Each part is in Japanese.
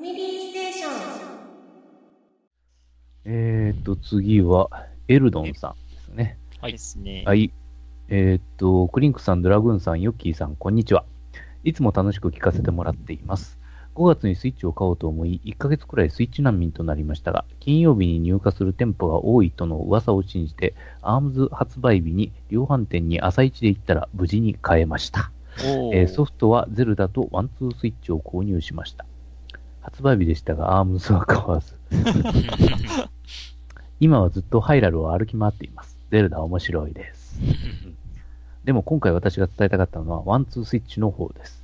ァミリーステーション。えーと、次は、エルドンさんですね。はい。ですね。はい。えーと、クリンクさん、ドラグーンさん、ヨッキーさん、こんにちは。いつも楽しく聞かせてもらっています。5月にスイッチを買おうと思い、1ヶ月くらいスイッチ難民となりましたが、金曜日に入荷する店舗が多いとの噂を信じて、アームズ発売日に量販店に朝一で行ったら無事に買えました。えーソフトはゼルダと1-2-Switch を購入しました。発売日でしたが、 ARMS は買わず。今はずっとハイラルを歩き回っています。ゼルダ面白いです。でも今回私が伝えたかったのは、1-2-Switch の方です。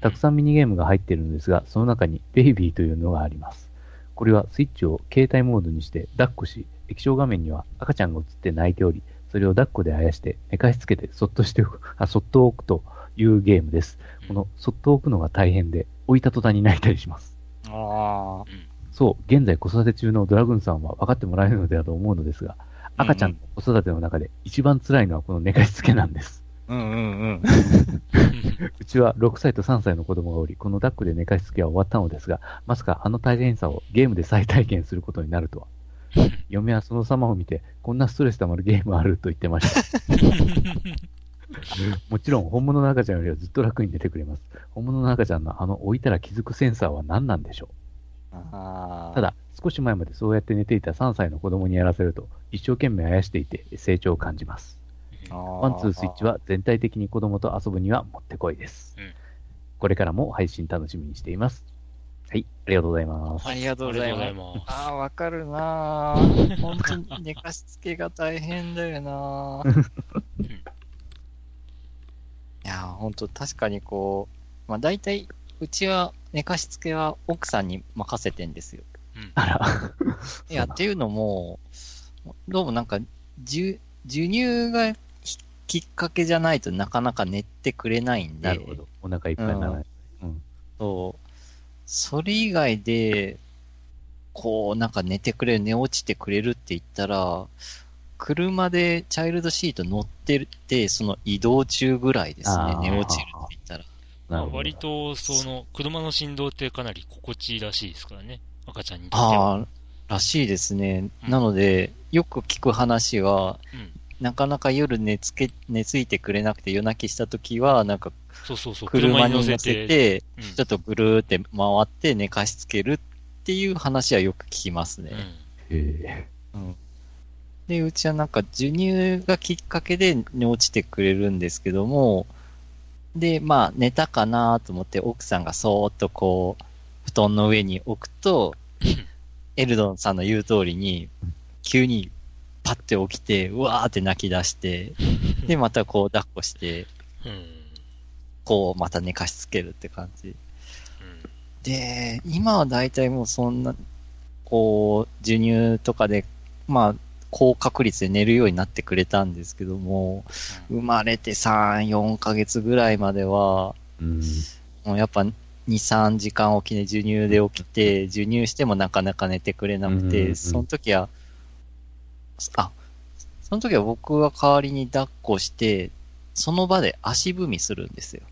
たくさんミニゲームが入っているんですが、その中にベイビーというのがあります。これはスイッチを携帯モードにして抱っこし、液晶画面には赤ちゃんが映って泣いており、それを抱っこであやして寝かしつけてそっとしておく、あ、そっと置くというゲームです。このそっと置くのが大変で、置いた途端に泣いたりします。ああ。そう、現在子育て中のドラグーンさんは分かってもらえるのではと思うのですが、赤ちゃんの子育ての中で一番辛いのはこの寝かしつけなんです。うんうんうん。うちは6歳と3歳の子供がおり、この抱っこで寝かしつけは終わったのですが、まさかあの大変さをゲームで再体験することになるとは。嫁はその様を見て、こんなストレス溜まるゲームあると言ってました。もちろん本物の赤ちゃんよりはずっと楽に寝てくれます。本物の赤ちゃんのあの置いたら気づくセンサーは何なんでしょうああ。ただ、少し前までそうやって寝ていた3歳の子供にやらせると、一生懸命あやしていて成長を感じます。ワワンツースイッチは全体的に子供と遊ぶにはもってこいです。うんこれからも配信楽しみにしています。はい、ありがとうございます。ありがとうございます。ありがとうございますああ、わかるなぁ。本当に寝かしつけが大変だよなぁ。いやー、本当確かにこう、まあ大体、うちは寝かしつけは奥さんに任せてんですよ。あら、いや、っていうのも、どうもなんか、授授乳がきっかけじゃないとなかなか寝てくれないんで。なるほど。お腹いっぱいにならない。うん。そう。それ以外で、こう、なんか寝てくれる、寝落ちてくれるって言ったら、車でチャイルドシート乗ってて、その移動中ぐらいですね寝落ちるって言ったら。まあ。割と、その、車の振動ってかなり心地いいらしいですからね。赤ちゃんにとっては。ああ、らしいですね。うんなので、よく聞く話は、うん。なかなか夜寝つけ、寝ついてくれなくて夜泣きした時は、なんかそうそうそう。車に乗せて、うんちょっとぐるーって回って寝かしつけるっていう話はよく聞きますね。うんへで、うちはなんか授乳がきっかけで寝落ちてくれるんですけども、で、まあ寝たかなと思って奥さんがそーっとこう、布団の上に置くと、エルドンさんの言う通りに、急にパッて起きて、うわーって泣き出して、で、またこう抱っこして、こうまた寝かしつけるって感じ。で、今は大体もうそんな、こう、授乳とかで、まあ、高確率で寝るようになってくれたんですけども、生まれて3、4ヶ月ぐらいまでは、え。うん。もうやっぱ2、3時間起きで授乳で起きて、授乳してもなかなか寝てくれなくうんうんうて、んその時は、あ、その時は僕は代わりに抱っこして、その場で足踏みするんですよ。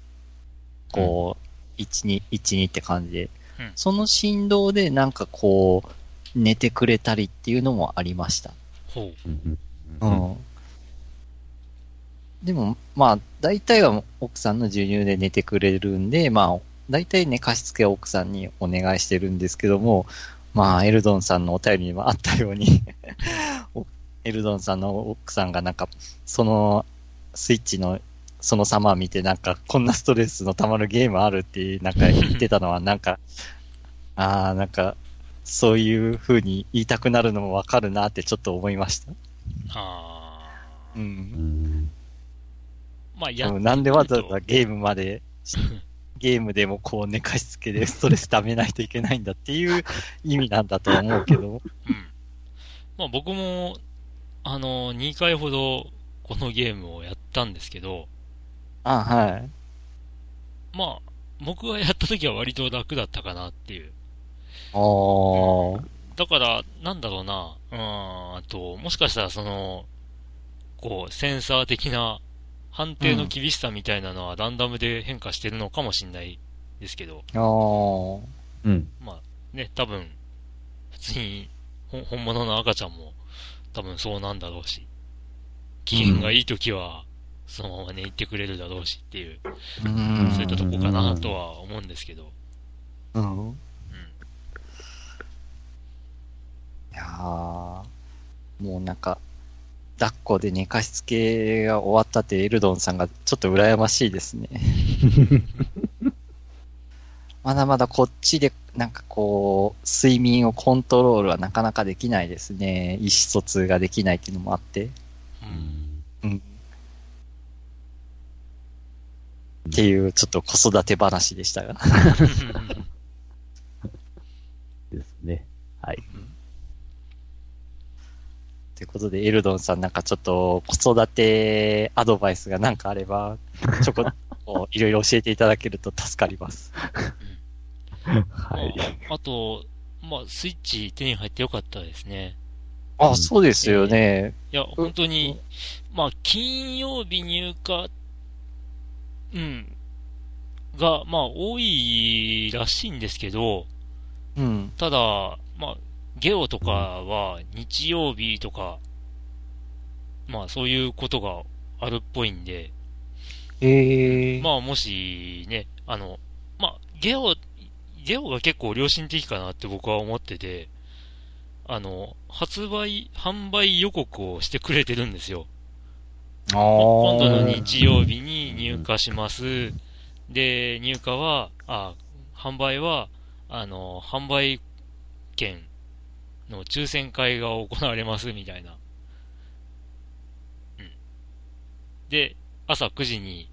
こう、1、2、1、2って感じでうん。その振動でなんかこう、寝てくれたりっていうのもありました。ほう。うん。ううん。ん。でも、まあ、大体は奥さんの授乳で寝てくれるんで、まあ、大体寝かしつけは奥さんにお願いしてるんですけども、まあ、エルドンさんのお便りにもあったように、お エルドンさんの奥さんがなんか、そのスイッチのその様を見て、なんか、こんなストレスの溜まるゲームあるって、なんか言ってたのは、なんか、ああ、なんか、そういう風に言いたくなるのもわかるなってちょっと思いました。あう。うん。まあ、やなんでわざわざゲームまで、ゲームでもこう寝かしつけでストレス溜めないといけないんだっていう意味なんだと思うけど。うん。まあ僕も、あの、2回ほどこのゲームをやったんですけど、あ、はい。まあ、僕がやった時は割と楽だったかなっていう。おー。だから、なんだろうな、うーん、あと、もしかしたらその、こう、センサー的な判定の厳しさみたいなのはランダムで変化してるのかもしれないですけど、おー。うん。まあ、ね、多分、普通に、ほ本物の赤ちゃんも、多分そうなんだろうし、機嫌がいい時は、そのままね、言ってくれるだろうしっていう、うんそういったとこかなとは思うんですけど、うん。うん。いやーもうなんか、抱っこで寝かしつけが終わったってエルドンさんがちょっと羨ましいですね。まだまだこっちでなんかこう、睡眠をコントロールはなかなかできないですね。意思疎通ができないっていうのもあって。う。うんんうん。っていうちょっと子育て話でしたが。ですね。はい。ということで、エルドンさんなんかちょっと子育てアドバイスがなんかあれば、ちょこっといろいろ教えていただけると助かります。はい。まあ、あと、まあ、スイッチ手に入ってよかったですね。あ、そうですよね。いや、本当に、まあ、金曜日入荷、うん、が、まあ、多いらしいんですけど、うん。ただ、まあ、ゲオとかは日曜日とか、まあ、そういうことがあるっぽいんで、ええまあ、もしね、あの、まあ、ゲオ、ゲオが結構良心的かなって僕は思ってて、あの、発売、販売予告をしてくれてるんですよ。あ今度のー日曜日に入荷します。で、入荷は、あ、販売は、あの、販売券の抽選会が行われますみたいな。うん。で、朝9時に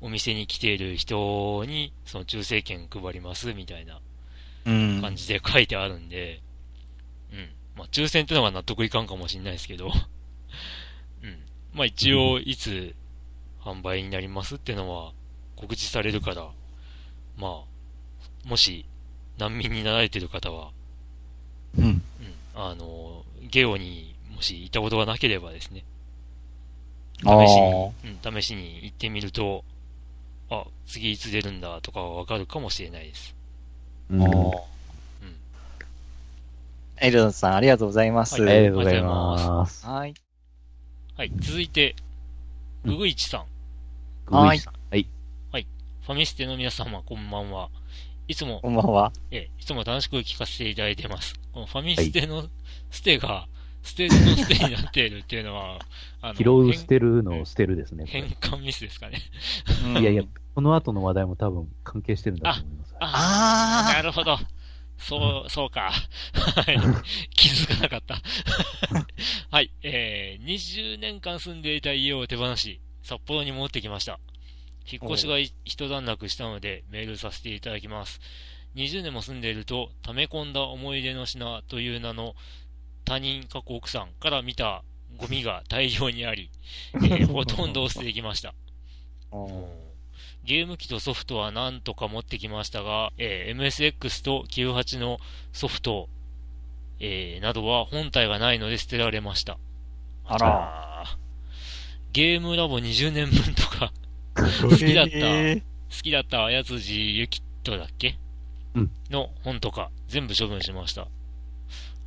お店に来ている人に、その抽選券配りますみたいなうん。感じで書いてあるんで、うん。まあ、抽選ってのが納得いかんかもしれないですけど、うん。まあ、一応、いつ販売になりますってのは告知されるから、まあ、もし難民になられてる方は、うん。うん、あの、ゲオにもし行ったことがなければですね、試しあに、うん、試しに行ってみると、あ、次いつ出るんだとかはわかるかもしれないです。うんうん。エルドンさん、ありがとうございます。はいありがとうございます。はい。はい、続いて、うんうぐいちさん。はいグイさんはい。ファミステの皆様、こんばんは。いつもこ、んばんは。ええ、いつも楽しく聞かせていただいてます。このファミステのステが、ステのステになっているっていうのは、あの、拾う捨てるのを捨てるですね。変換ミスですかね。いやいや、この後の話題も多分関係してるんだと思います。ああーなるほど。そう、そうか。はい。気づかなかった。はい。えー、20年間住んでいた家を手放し、札幌に戻ってきました。引っ越しがい一段落したのでメールさせていただきます。20年も住んでいると、溜め込んだ思い出の品という名の他人、過去奥さんから見たゴミが大量にあり、えーほとんど捨ててきました。ゲーム機とソフトは何とか持ってきましたが、えー MSX と98のソフト、えーなどは本体がないので捨てられました。あら。ゲームラボ20年分とか、好きだった、え好きだったあやつじゆきっとだっけ？うん。の本とか、全部処分しました。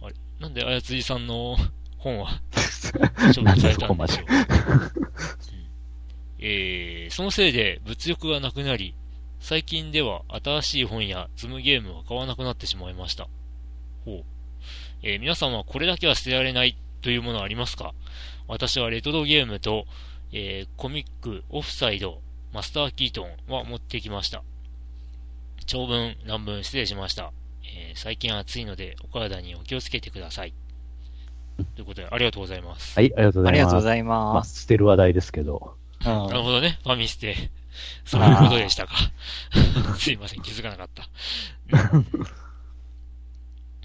あれ？なんであやつじさんの本は 処分されたんでしょう？うん。えーそのせいで物欲がなくなり、最近では新しい本や積むゲームは買わなくなってしまいました。ほう。えー皆さんはこれだけは捨てられないというものはありますか？私はレトロゲームと、えーコミック、オフサイド、マスターキートンは持ってきました。長文、乱文失礼しました。えー最近暑いのでお体にお気をつけてください。ということで、ありがとうございます。はい、ありがとうごあざいます。りがとうございます。捨てる話題ですけど。うんなるほどね、ファミステ。そういうことでしたか。すいません、気づかなかった。うん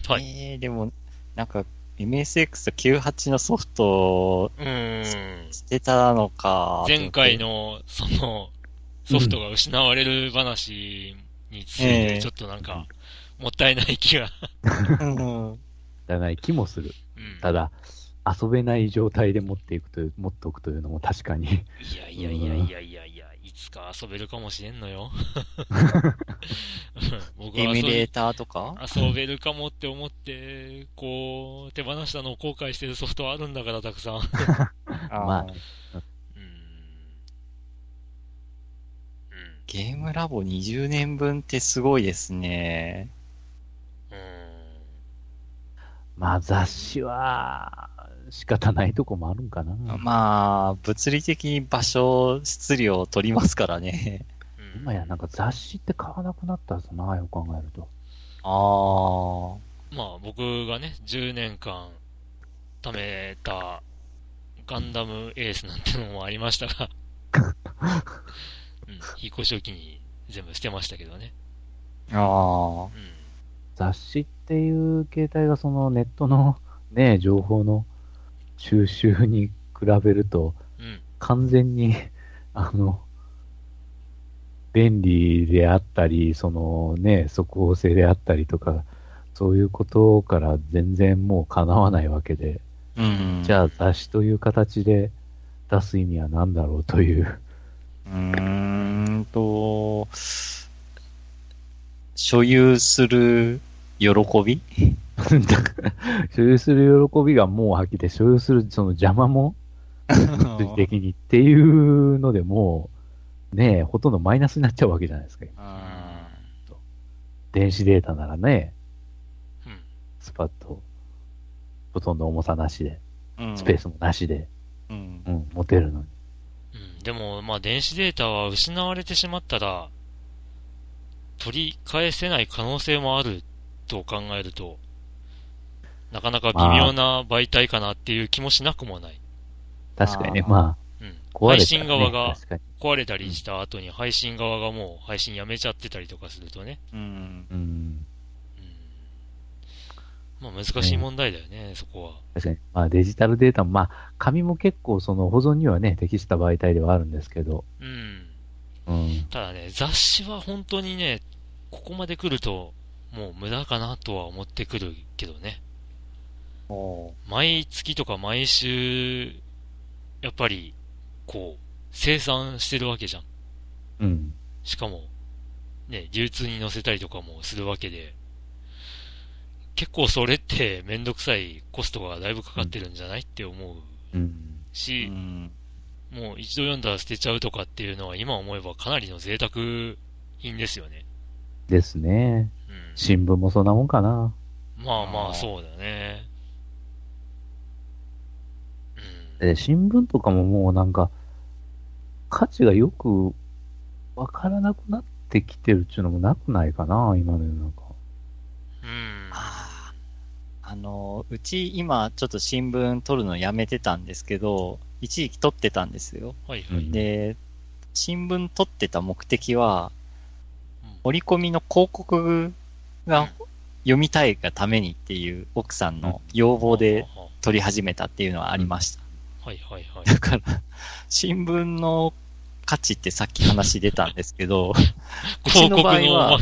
はい。えー、でも、なんか、MSX と98のソフトをうーん。捨てたのか。前回の、その、ソフトが失われる話について、ええちょっとなんか、もったいない気が。うん。だない気もする。うんただ、遊べない状態で持っていくという、持っておくというのも確かに。いやいやいやいやいやいや、いいつか遊べるかもしれんのよ。僕エミュレはーターとか？遊べるかもって思って、こう、手放したのを後悔してるソフトあるんだから、たくさん。う まあん。うん。ゲームラボ20年分ってすごいですね。うん。まあ雑誌は仕方ないとこもあるんかな。まあ、物理的に場所、質量を取りますからね。う ん今やなんか雑誌って買わなくなったはずな、よく考えると。ああ。まあ僕がね、10年間貯めたガンダムエースなんてのもありましたが、うん、引っ越しを機に全部捨てましたけどね。ああ。うん。雑誌っていう形態がそのネットのね、情報の収集に比べるとうん。完全に、あの、便利であったり、そのね、速報性であったりとか、そういうことから全然もう叶わないわけで、うん。じゃあ雑誌という形で出す意味は何だろうという。うーんと、所有する喜び？所有する喜びがもう吐きで、所有するその邪魔も的にっていうのでもう、ねえ、ほとんどマイナスになっちゃうわけじゃないですか。あ電子データならね、うん。スパッと、ほとんど重さなしで、ースペースもなしで、うん。うん、持てるのに。うん。でも、まあ電子データは失われてしまったら、取り返せない可能性もあると考えると、なかなか微妙な媒体かなっていう気もしなくもない。確かにね、まうん。あ、壊配れたら、ね、信側が確かに。壊れたりした後に配信側がもう配信やめちゃってたりとかするとね。うん。うん、うん。まあ難しい問題だよね、そこは。確かに。まあデジタルデータも、まあ、紙も結構その保存にはね、適した媒体ではあるんですけど、うん。うん。ただね、雑誌は本当にね、ここまで来ると、もう無駄かなとは思ってくるけどね。お毎月とか毎週、やっぱり、こう、生産してるわけじゃん。うん。しかも、ね、流通に載せたりとかもするわけで、結構それってめんどくさいコストがだいぶかかってるんじゃないって思ううん。うし、ん。もう一度読んだら捨てちゃうとかっていうのは今思えばかなりの贅沢品ですよね。ですね。うん。新聞もそんなもんかな。まあまあ、そうだね。うん。で、新聞とかももうなんか、価値がよくわからなくなってきてるっていうのもなくないかな、今の世の中。うん。あの、うち今ちょっと新聞取るのやめてたんですけど、一時期取ってたんですよ。はいはい。うんで、新聞取ってた目的は、うん折り込みの広告うんが読みたいがためにっていう奥さんの要望でははは取り始めたっていうのはありました。はいはいはい。だから、新聞の価値ってさっき話出たんですけど、うち広告の場合は。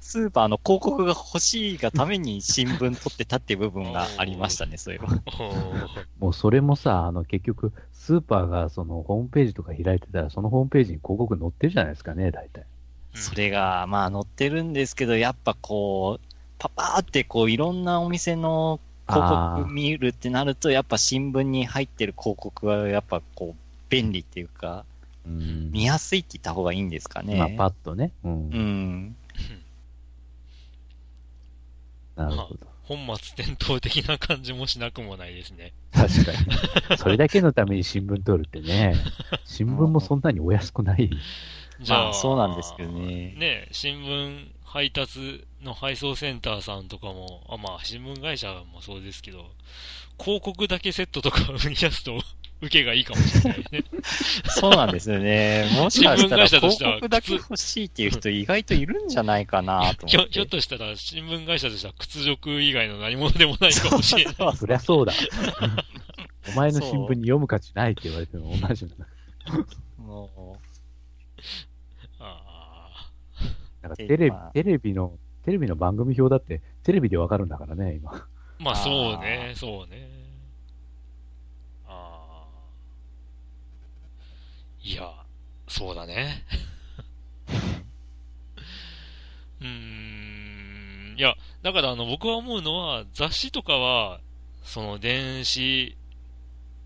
スーパーの広告が欲しいがために新聞取ってたっていう部分がありましたね、そういえば。もうそれもさ、あの結局、スーパーがそのホームページとか開いてたら、そのホームページに広告載ってるじゃないですかね、大体。それが、まあ載ってるんですけど、やっぱこう、パパーってこういろんなお店の広告見るってなると、やっぱ新聞に入ってる広告はやっぱこう、便利っていうか、うん。見やすいって言った方がいいんですかね。まあ、パッとね。うん。うん。なるほど。本末転倒的な感じもしなくもないですね。確かに。それだけのために新聞取るってね。新聞もそんなにお安くない。じゃあ、まあそうなんですけどねね、新聞配達の配送センターさんとかも、あ、まあ、新聞会社もそうですけど、広告だけセットとか売り出すと、受けがいいかもしれないね。そうなんですよね。もしかしたら新聞会社としては広告だけ欲しいっていう人意外といるんじゃないかなとひょひょってとしたら、新聞会社としては屈辱以外の何者でもないかもしれない。そりゃそうだ。お前の新聞に読む価値ないって言われても同じなんだ。もあなんかテレビまあ、テレビの、テレビの番組表だって、テレビでわかるんだからね、今。ーまあ、そうね、そうね。ああ。いや、そうだね。うーん。いや、だからあの、僕は思うのは、雑誌とかは、その電子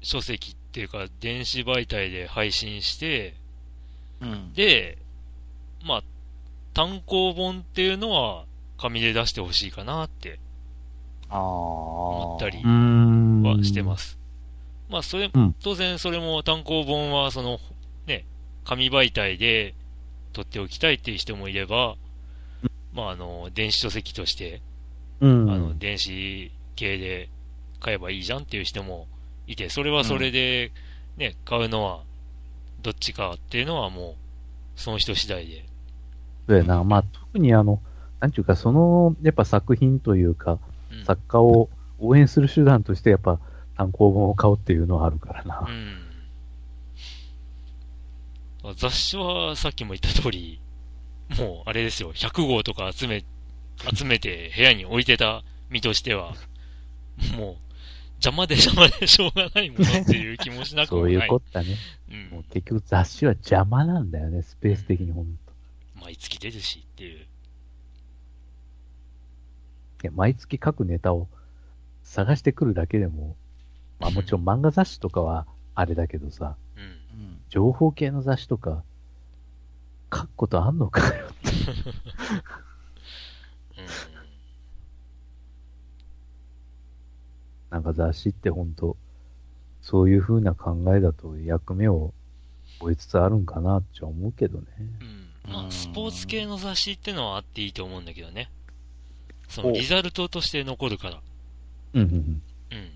書籍っていうか、電子媒体で配信して、うん。で、まあ、単行本っていうのは、紙で出してほしいかなって。思ったり。はしてます。まあ、それ、うん当然それも単行本は、その、ね、紙媒体で取っておきたいっていう人もいれば、まあ、あの、電子書籍として、うん。あの、電子系で買えばいいじゃんっていう人もいて、それはそれで、ね、買うのは、どっちかっていうのはもう、その人次第で。そうやな。まあ、特にあの、なんちゅうか、その、やっぱ作品というか、うん。作家を応援する手段として、やっぱ単行本を買うっていうのはあるからな。うん。雑誌はさっきも言った通り、もうあれですよ、100号とか集め、集めて部屋に置いてた身としては、もう邪魔で邪魔でしょうがないものっていう気もしなくもない。そういうこったね。うんもう結局雑誌は邪魔なんだよね、スペース的にほんと。毎月出るしっていう。いや、毎月各ネタを探してくるだけでも、まあもちろん漫画雑誌とかはあれだけどさ、うん。うん。情報系の雑誌とか、書くことあんのかよ。うん。なんか雑誌ってほんと、そういう風な考えだと役目を終えつつあるんかなって思うけどね。うん。まあ、スポーツ系の雑誌ってのはあっていいと思うんだけどね。そおのリザルトとして残るから。うんうんうん。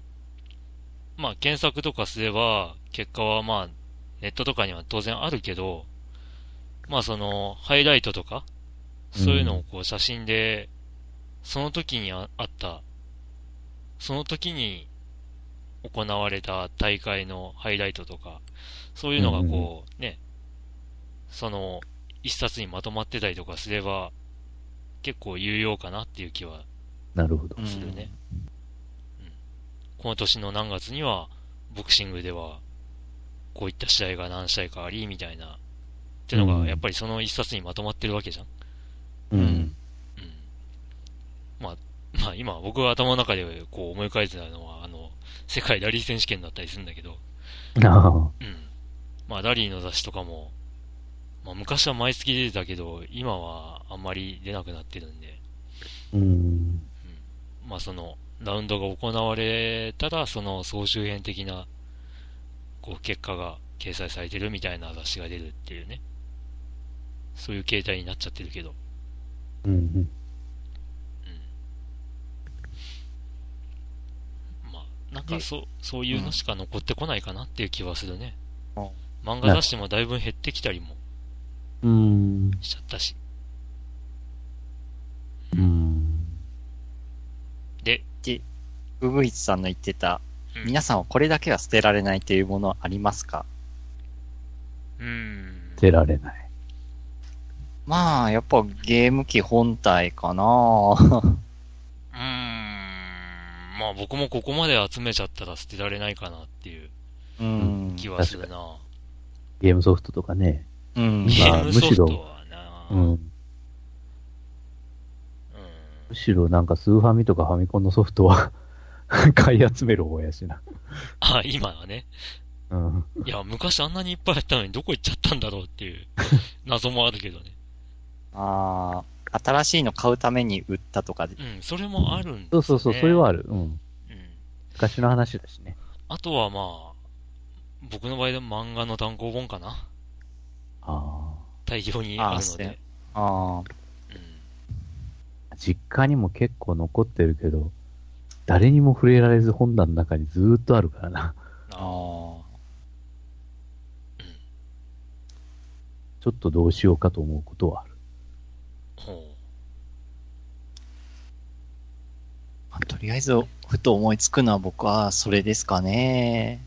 まあ、検索とかすれば、結果はまあ、ネットとかには当然あるけど、まあその、ハイライトとか、そういうのをこう写真で、その時にああった、その時に行われた大会のハイライトとか、そういうのがこう、ね、その、一冊にまとまってたりとかすれば、結構有用かなっていう気はなるほど。するね。この年の何月には、ボクシングでは、こういった試合が何試合かあり、みたいな。っていうのが、うんやっぱりその一冊にまとまってるわけじゃん。うん。うん。まあ、まあ今僕が頭の中でこう思い返せたのは、あの、世界ラリー選手権だったりするんだけど、ああ。うん。まあラリーの雑誌とかも、まあ昔は毎月出てたけど、今はあんまり出なくなってるんで、うん。まあその、ラウンドが行われたら、その総集編的な、こう結果が掲載されてるみたいな雑誌が出るっていうね。そういう形態になっちゃってるけど。うん。まあ、なんかそう、そういうのしか残ってこないかなっていう気はするね。うん漫画雑誌もだいぶ減ってきたりもうん。しちゃったし。うん。で、ウグイツさんの言ってた、うん皆さんはこれだけは捨てられないっていうものはありますか？うーん。捨てられない。まあ、やっぱゲーム機本体かな うーん。まあ僕もここまで集めちゃったら捨てられないかなっていううん。気はするな。ゲームソフトとかね。うん。ゲームソフトむしろうん。うんむしろなんかスーファミとかファミコンのソフトは 買い集める方やしな。あ、今はね。うん。いや、昔あんなにいっぱいあったのにどこ行っちゃったんだろうっていう 謎もあるけどね。ああ、新しいの買うために売ったとかで。うん、それもあるんですね。そうそうそう、それはある。うん。うん。昔の話だしね。あとはまあ、僕の場合でも漫画の単行本かな。あ大量にあるので。ああ、うん。あ。実家にも結構残ってるけど、誰にも触れられず本棚の中にずーっとあるからな。あああ。ちょっとどうしようかと思うことはある。まあとりあえず、ふと思いつくのは僕はそれですかね。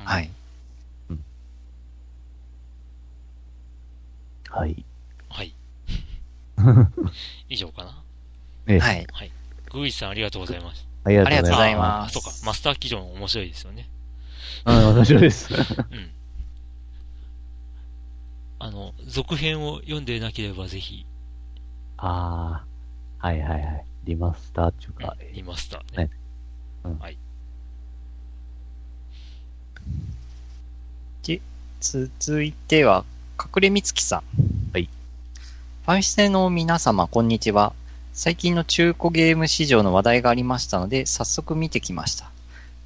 う。は。い。はい。はい。以上かな？ええ、はい。はい。グイさんありがとうございます。ありがとうございます。ありがとうございますあそうか。マスター基準面白いですよね。あ面白いです。うん。あの、続編を読んでなければぜひ、ああ、はいはいはい。リマスターっていうか、リマスターね。ねうんはい。続いては、隠れみつきさん。はい。ファミステの皆様、こんにちは。最近の中古ゲーム市場の話題がありましたので、早速見てきました。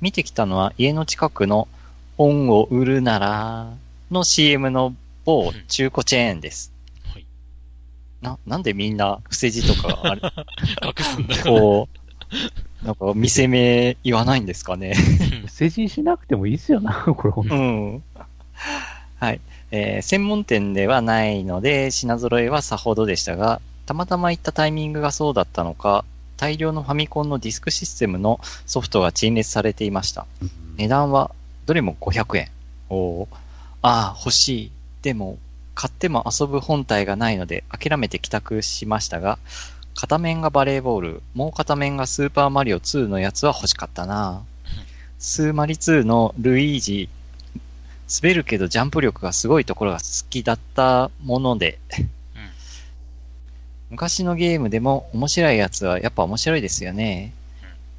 見てきたのは、家の近くの本を売るならの CM の某中古チェーンです。はい。な、なんでみんな伏せ字とかあれ、隠すんだよ。こう、なんか見せ目言わないんですかね。成人しなくてもいいっすよな、これほんとうん。はい。えー専門店ではないので、品揃えはさほどでしたが、たまたま行ったタイミングがそうだったのか、大量のファミコンのディスクシステムのソフトが陳列されていました。うん値段はどれも500円。おーああ、欲しい。でも、買っても遊ぶ本体がないので諦めて帰宅しましたが、片面がバレーボール、もう片面がスーパーマリオ2のやつは欲しかったな。スーマリ2のルイージ、滑るけどジャンプ力がすごいところが好きだったもので、昔のゲームでも面白いやつはやっぱ面白いですよね。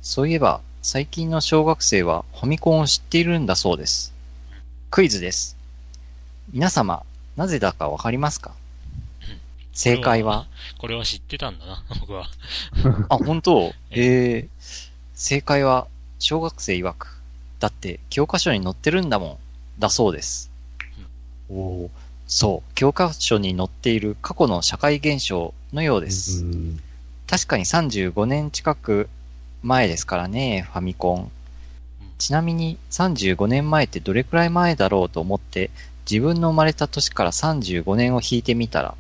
そういえば、最近の小学生はファミコンを知っているんだそうです。クイズです。皆様、なぜだかわかりますか？正解は？これは知ってたんだな、僕は。あ、本当？ええ正解は、小学生曰く。だって、教科書に載ってるんだもん。だそうです。おーそう、教科書に載っている過去の社会現象のようです。うん確かに35年近く前ですからね、ファミコン。ちなみに35年前ってどれくらい前だろうと思って、自分の生まれた年から35年を引いてみたら、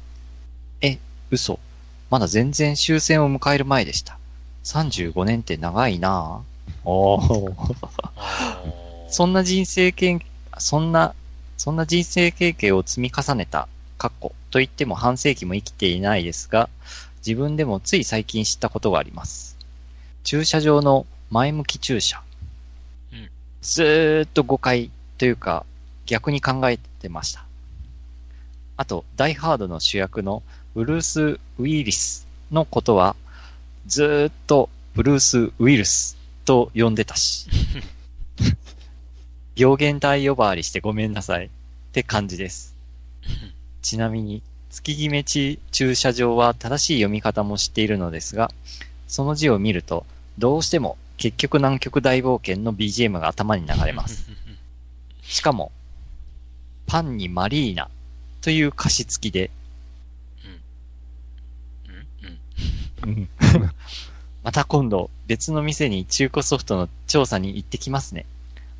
え、嘘。まだ全然終戦を迎える前でした。35年って長いなぁ。お そんな人生経験、そんな、そんな人生経験を積み重ねた、かっこと言っても半世紀も生きていないですが、自分でもつい最近知ったことがあります。駐車場の前向き駐車。うんずーっと誤解というか、逆に考えてました。あと、ダイハードの主役のブルース・ウィリスのことは、ずーっとブルース・ウィルスと呼んでたし。病原体呼ばわりしてごめんなさいって感じです。ちなみに、月決め地駐車場は正しい読み方も知っているのですが、その字を見ると、どうしても結局南極大冒険の BGM が頭に流れます。しかも、パンにマリーナという歌詞付きで、うんうん また今度別の店に中古ソフトの調査に行ってきますね。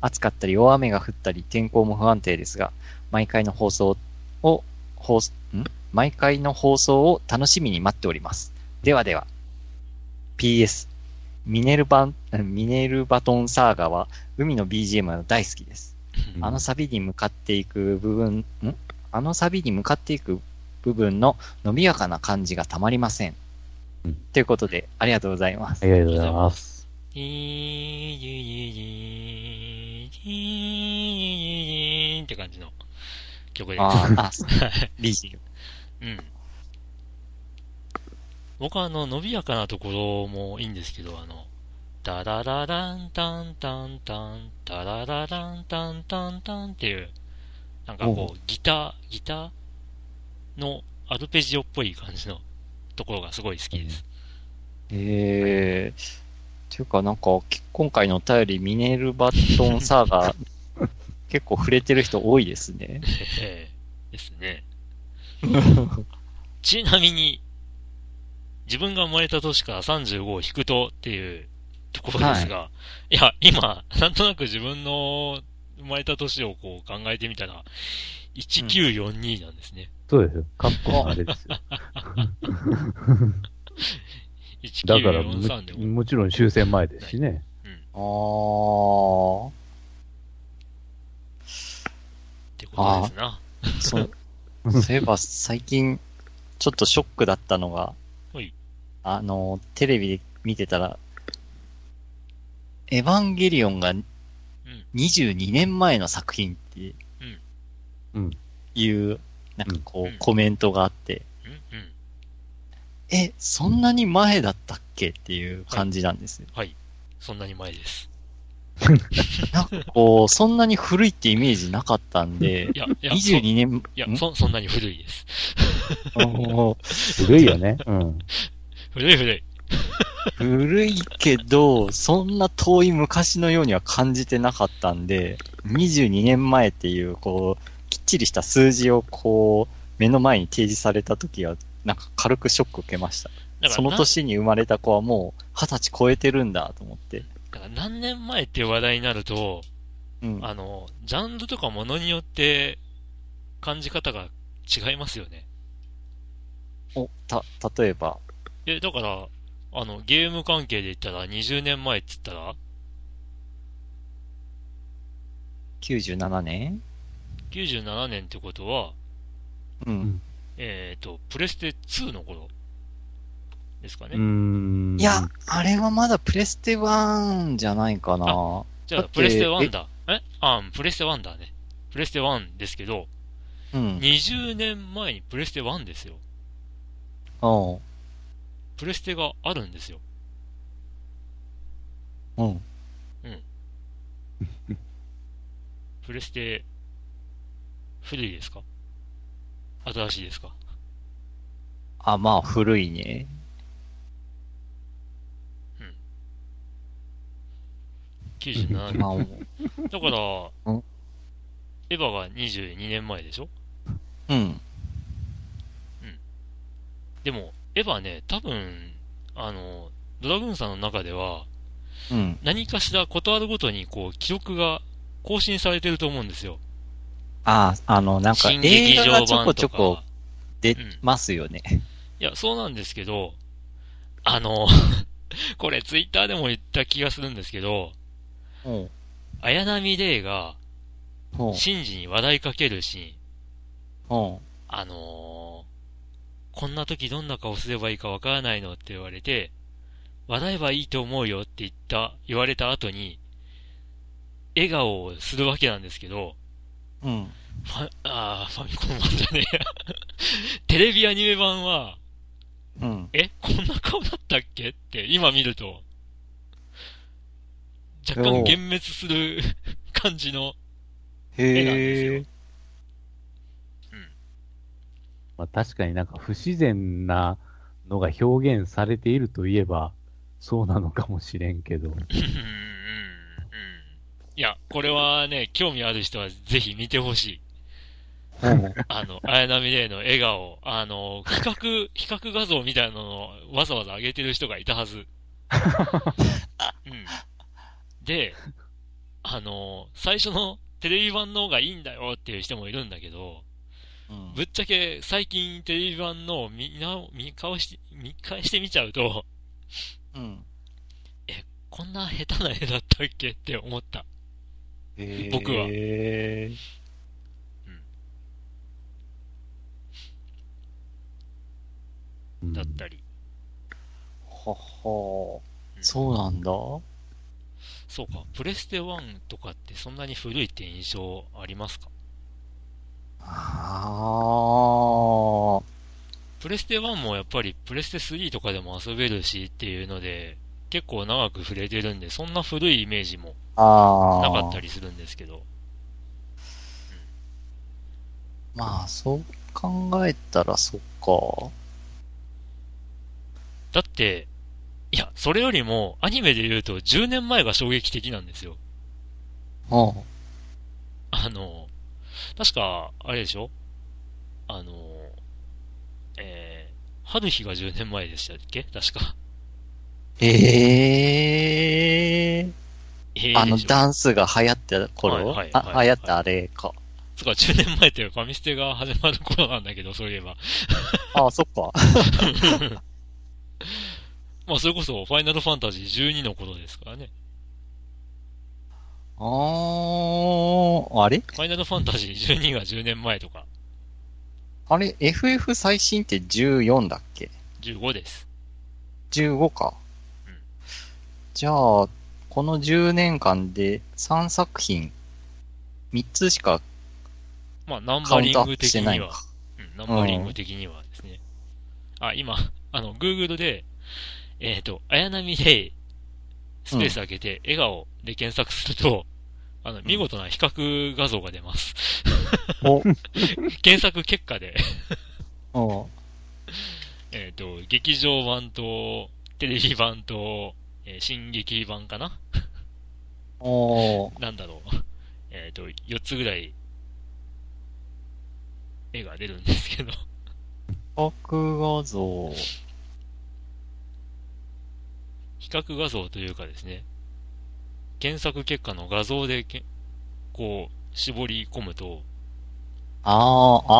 暑かったり大雨が降ったり天候も不安定ですが、毎回の放送を、放送、ん？毎回の放送を楽しみに待っております。ではでは。PS。ミネルバン、ミネルバトンサーガは海の BGM が大好きです。うんあのサビに向かっていく部分、ん？あのサビに向かっていく部分の伸びやかな感じがたまりません。うんということで、ありがとうございますあ。りがとうございます。いーいーいーいーいーって感じの曲です。あーあ、はいリージうん。僕はあの、伸びやかなところもいいんですけど、あの、ダララランタンタンタン、ダララランタンタンタンっていう、なんかこう、ギター、ギターのアルペジオっぽい感じのところがすごい好きです。えー、ていうかなんか、き今回のお便り、ミネルバトンサーガ 結構触れてる人多いですね。ええですね。ちなみに、自分が生まれた年から35を引くとっていうところですが、い、や、今、なんとなく自分の生まれた年をこう考えてみたら、1942なんですね。そうですよ。カッあれですよ。だからも、1943でも。もちろん終戦前ですしね。あー。ってことですな。そう、そういえば最近、ちょっとショックだったのがはい、あの、テレビで見てたら、エヴァンゲリオンが22年前の作品ってうん。いうなんかこうんう、コメントがあって、うんうん。え、そんなに前だったっけっていう感じなんですよ。はい。そんなに前です。なんかこう、そんなに古いってイメージなかったんでい、や、いや、22年、そいやん？そ、そんなに古いです。古いよね。うん。古い古い。古いけど、そんな遠い昔のようには感じてなかったんで、22年前っていう、こう、きっちりした数字をこう、目の前に提示された時は、なんか軽くショック受けました。だからそのな年に生まれた子はもう二十歳超えてるんだと思って。だから何年前っていう話題になると、うん。あの、ジャンルとかものによって感じ方が違いますよね。お、た、例えば、え、だから、あの、ゲーム関係で言ったら20年前って言ったら、97年？97年ってことは、うん。えっ、と、プレステ2の頃ですかね。うーん。いや、あれはまだプレステ1じゃないかな。じゃあ、プレステ1だ。え？あ、うんプレステ1だね。プレステ1ですけど、うん。20年前にプレステ1ですよ。うん。プレステがあるんですよ。うん。プレステ、古いですか？新しいですか？あ、まあ、古いね。?97 まあ、年。だから、うんエヴァが22年前でしょ？うん。でも、エヴァね、多分、あの、ドラグーンさんの中では、うん。何かしらことあるごとに、こう、記録が更新されてると思うんですよ。あ、あの、なんか新劇場映画がちょ版ことちょか。こ出ますよね。いや、そうなんですけど、あの、これツイッターでも言った気がするんですけど、うん。綾波レイが、うん。シンジに笑いかけるシーン、うん。あのーこんな時どんな顔すればいいかわからないのって言われて、笑えばいいと思うよって言った、言われた後に、笑顔をするわけなんですけど、うん。ファ、あーファミコン版じゃねえや。テレビアニメ版は、うん。えこんな顔だったっけって今見ると、若干幻滅する感じの、絵なんですよへえ。まあ、確かになんか不自然なのが表現されているといえば、そうなのかもしれんけど。いや、これはね、興味ある人はぜひ見てほしい。うん。あの、綾波レイの笑顔、あの、比較、比較画像みたいなのをわざわざ上げてる人がいたはず。うん。で、あの、最初のテレビ版の方がいいんだよっていう人もいるんだけど、うんぶっちゃけ最近テレビ版の見な、見返し、見返してみちゃうと、うん。こんな下手な絵だったっけって思った。僕は。うんだったり。ははうんそうなんだ。そうか、プレステ1とかってそんなに古いって印象ありますか？ああ。プレステ1もやっぱりプレステ3とかでも遊べるしっていうので、結構長く触れてるんで、そんな古いイメージもああ。なかったりするんですけど。まあ、そう考えたらそっか。だって、いや、それよりもアニメで言うと10年前が衝撃的なんですよ。うん。あの、確か、あれでしょ？あの、えー、春日が10年前でしたっけ？確か。えええーあのダンスが流行った頃、はいはいはいあ、流行ったあれか。つか10年前ってファミステが始まる頃なんだけど、そういえば。あ、そっか。まあ、それこそ、ファイナルファンタジー12の頃ですからね。あー、あれ？ファイナルファンタジー12が10年前とか、あれ ?FF 最新って14だっけ？15です。?15 か。うんじゃあ、この10年間で3作品、3つしかまあ、ナンバリング的プしてないにはのか。。ナンバリング的にはですね。あ、今、あの、Google で、えっ、と、綾波レイ、スペース開けて、笑顔で検索すると、あの、見事な比較画像が出ます。お、検索結果で、お、えっと、劇場版と、テレビ版と、えー新劇版かな？お、なんだろう。えっ、と、4つぐらい、絵が出るんですけど、比較画像。比較画像というかですね、検索結果の画像でけ、こう、絞り込むと、あー、あ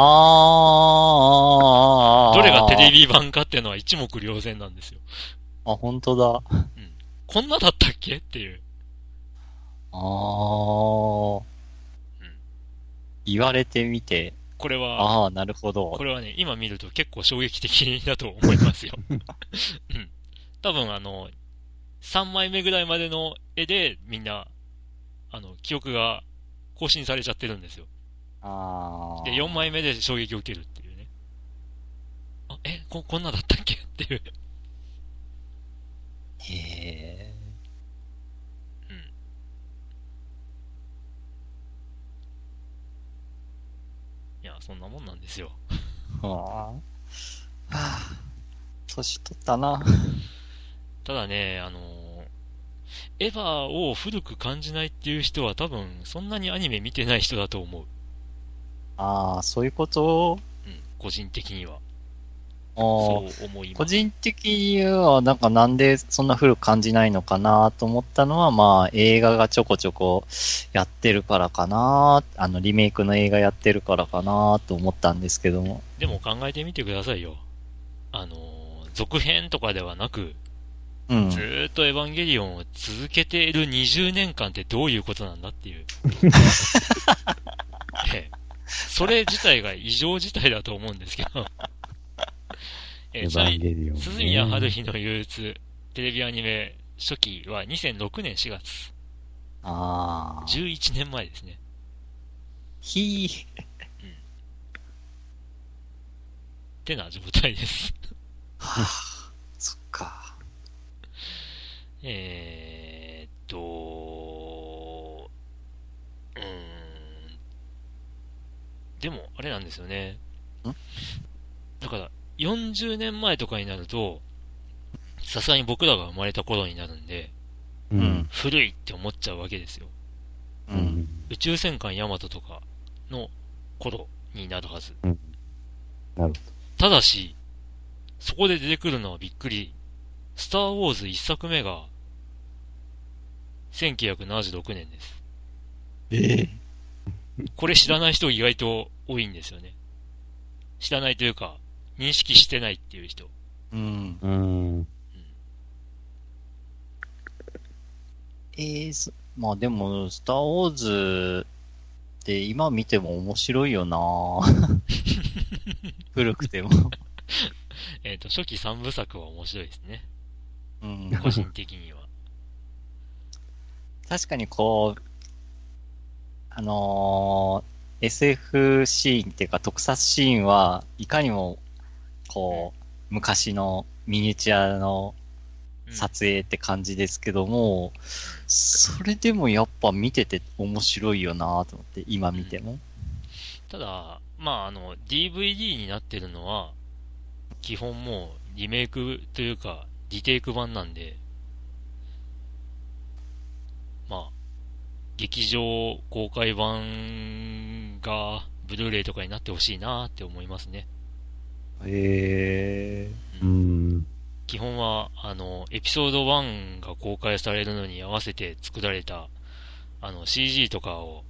ー、どれがテレビ版かっていうのは一目瞭然なんですよ。あ、本当だ。こんなだったっけ？っていう。あー。うん言われてみて、これは、あー、なるほどこ。れはね、今見ると結構衝撃的だと思いますよ。うん。多分あの、3枚目ぐらいまでの絵でみんな、あの、記憶が更新されちゃってるんですよ。あー。で、4枚目で衝撃を受けるっていうね。あ、え、こ、こんなだったっけ？っていう。へうん。いや、そんなもんなんですよ。ー。はあ。はあ。年取ったな。ただね、あのーエヴァを古く感じないっていう人は多分、そんなにアニメ見てない人だと思う。あー、そういうこと？うん、個人的には。あそー。う思います。個人的には、なんかなんでそんな古く感じないのかなと思ったのは、まあ映画がちょこちょこやってるからかな、あのリメイクの映画やってるからかなと思ったんですけども。でも考えてみてくださいよ。あのー続編とかではなく、うんず。ーっとエヴァンゲリオンを続けている20年間ってどういうことなんだっていう。ええそれ自体が異常事態だと思うんですけど。えエヴえちなみに。鈴宮春日の憂鬱、テレビアニメ初期は2006年4月。ああ。11年前ですね。ひー。ってな状態です。はあ、そっか。えーっと、うーん。でも、あれなんですよね。ん？だから、40年前とかになると、さすがに僕らが生まれた頃になるんで、ううんん。古いって思っちゃうわけですよ。う。うんん。宇宙戦艦ヤマトとかの頃になるはず。なるほど。ただし、そこで出てくるのはびっくり。スター・ウォーズ一作目が、1976年です。ええこれ知らない人意外と多いんですよね。知らないというか、認識してないっていう人。うん。うん。ええそまあでも、スター・ウォーズって今見ても面白いよな 古くても。えっ、と、初期三部作は面白いですね。うん。個人的には。確かにこう、あのー SF シーンっていうか特撮シーンはいかにも、こう、昔のミニチュアの撮影って感じですけども、それでもやっぱ見てて面白いよなと思って、今見ても。ただ、まあ、あの、DVD になってるのは、基本もうリメイクというか、リテイク版なんで、まあ、劇場公開版が、ブルーレイとかになってほしいなって思いますね。へえ。うん。基本は、あの、エピソード1が公開されるのに合わせて作られた、あの、CG とかを、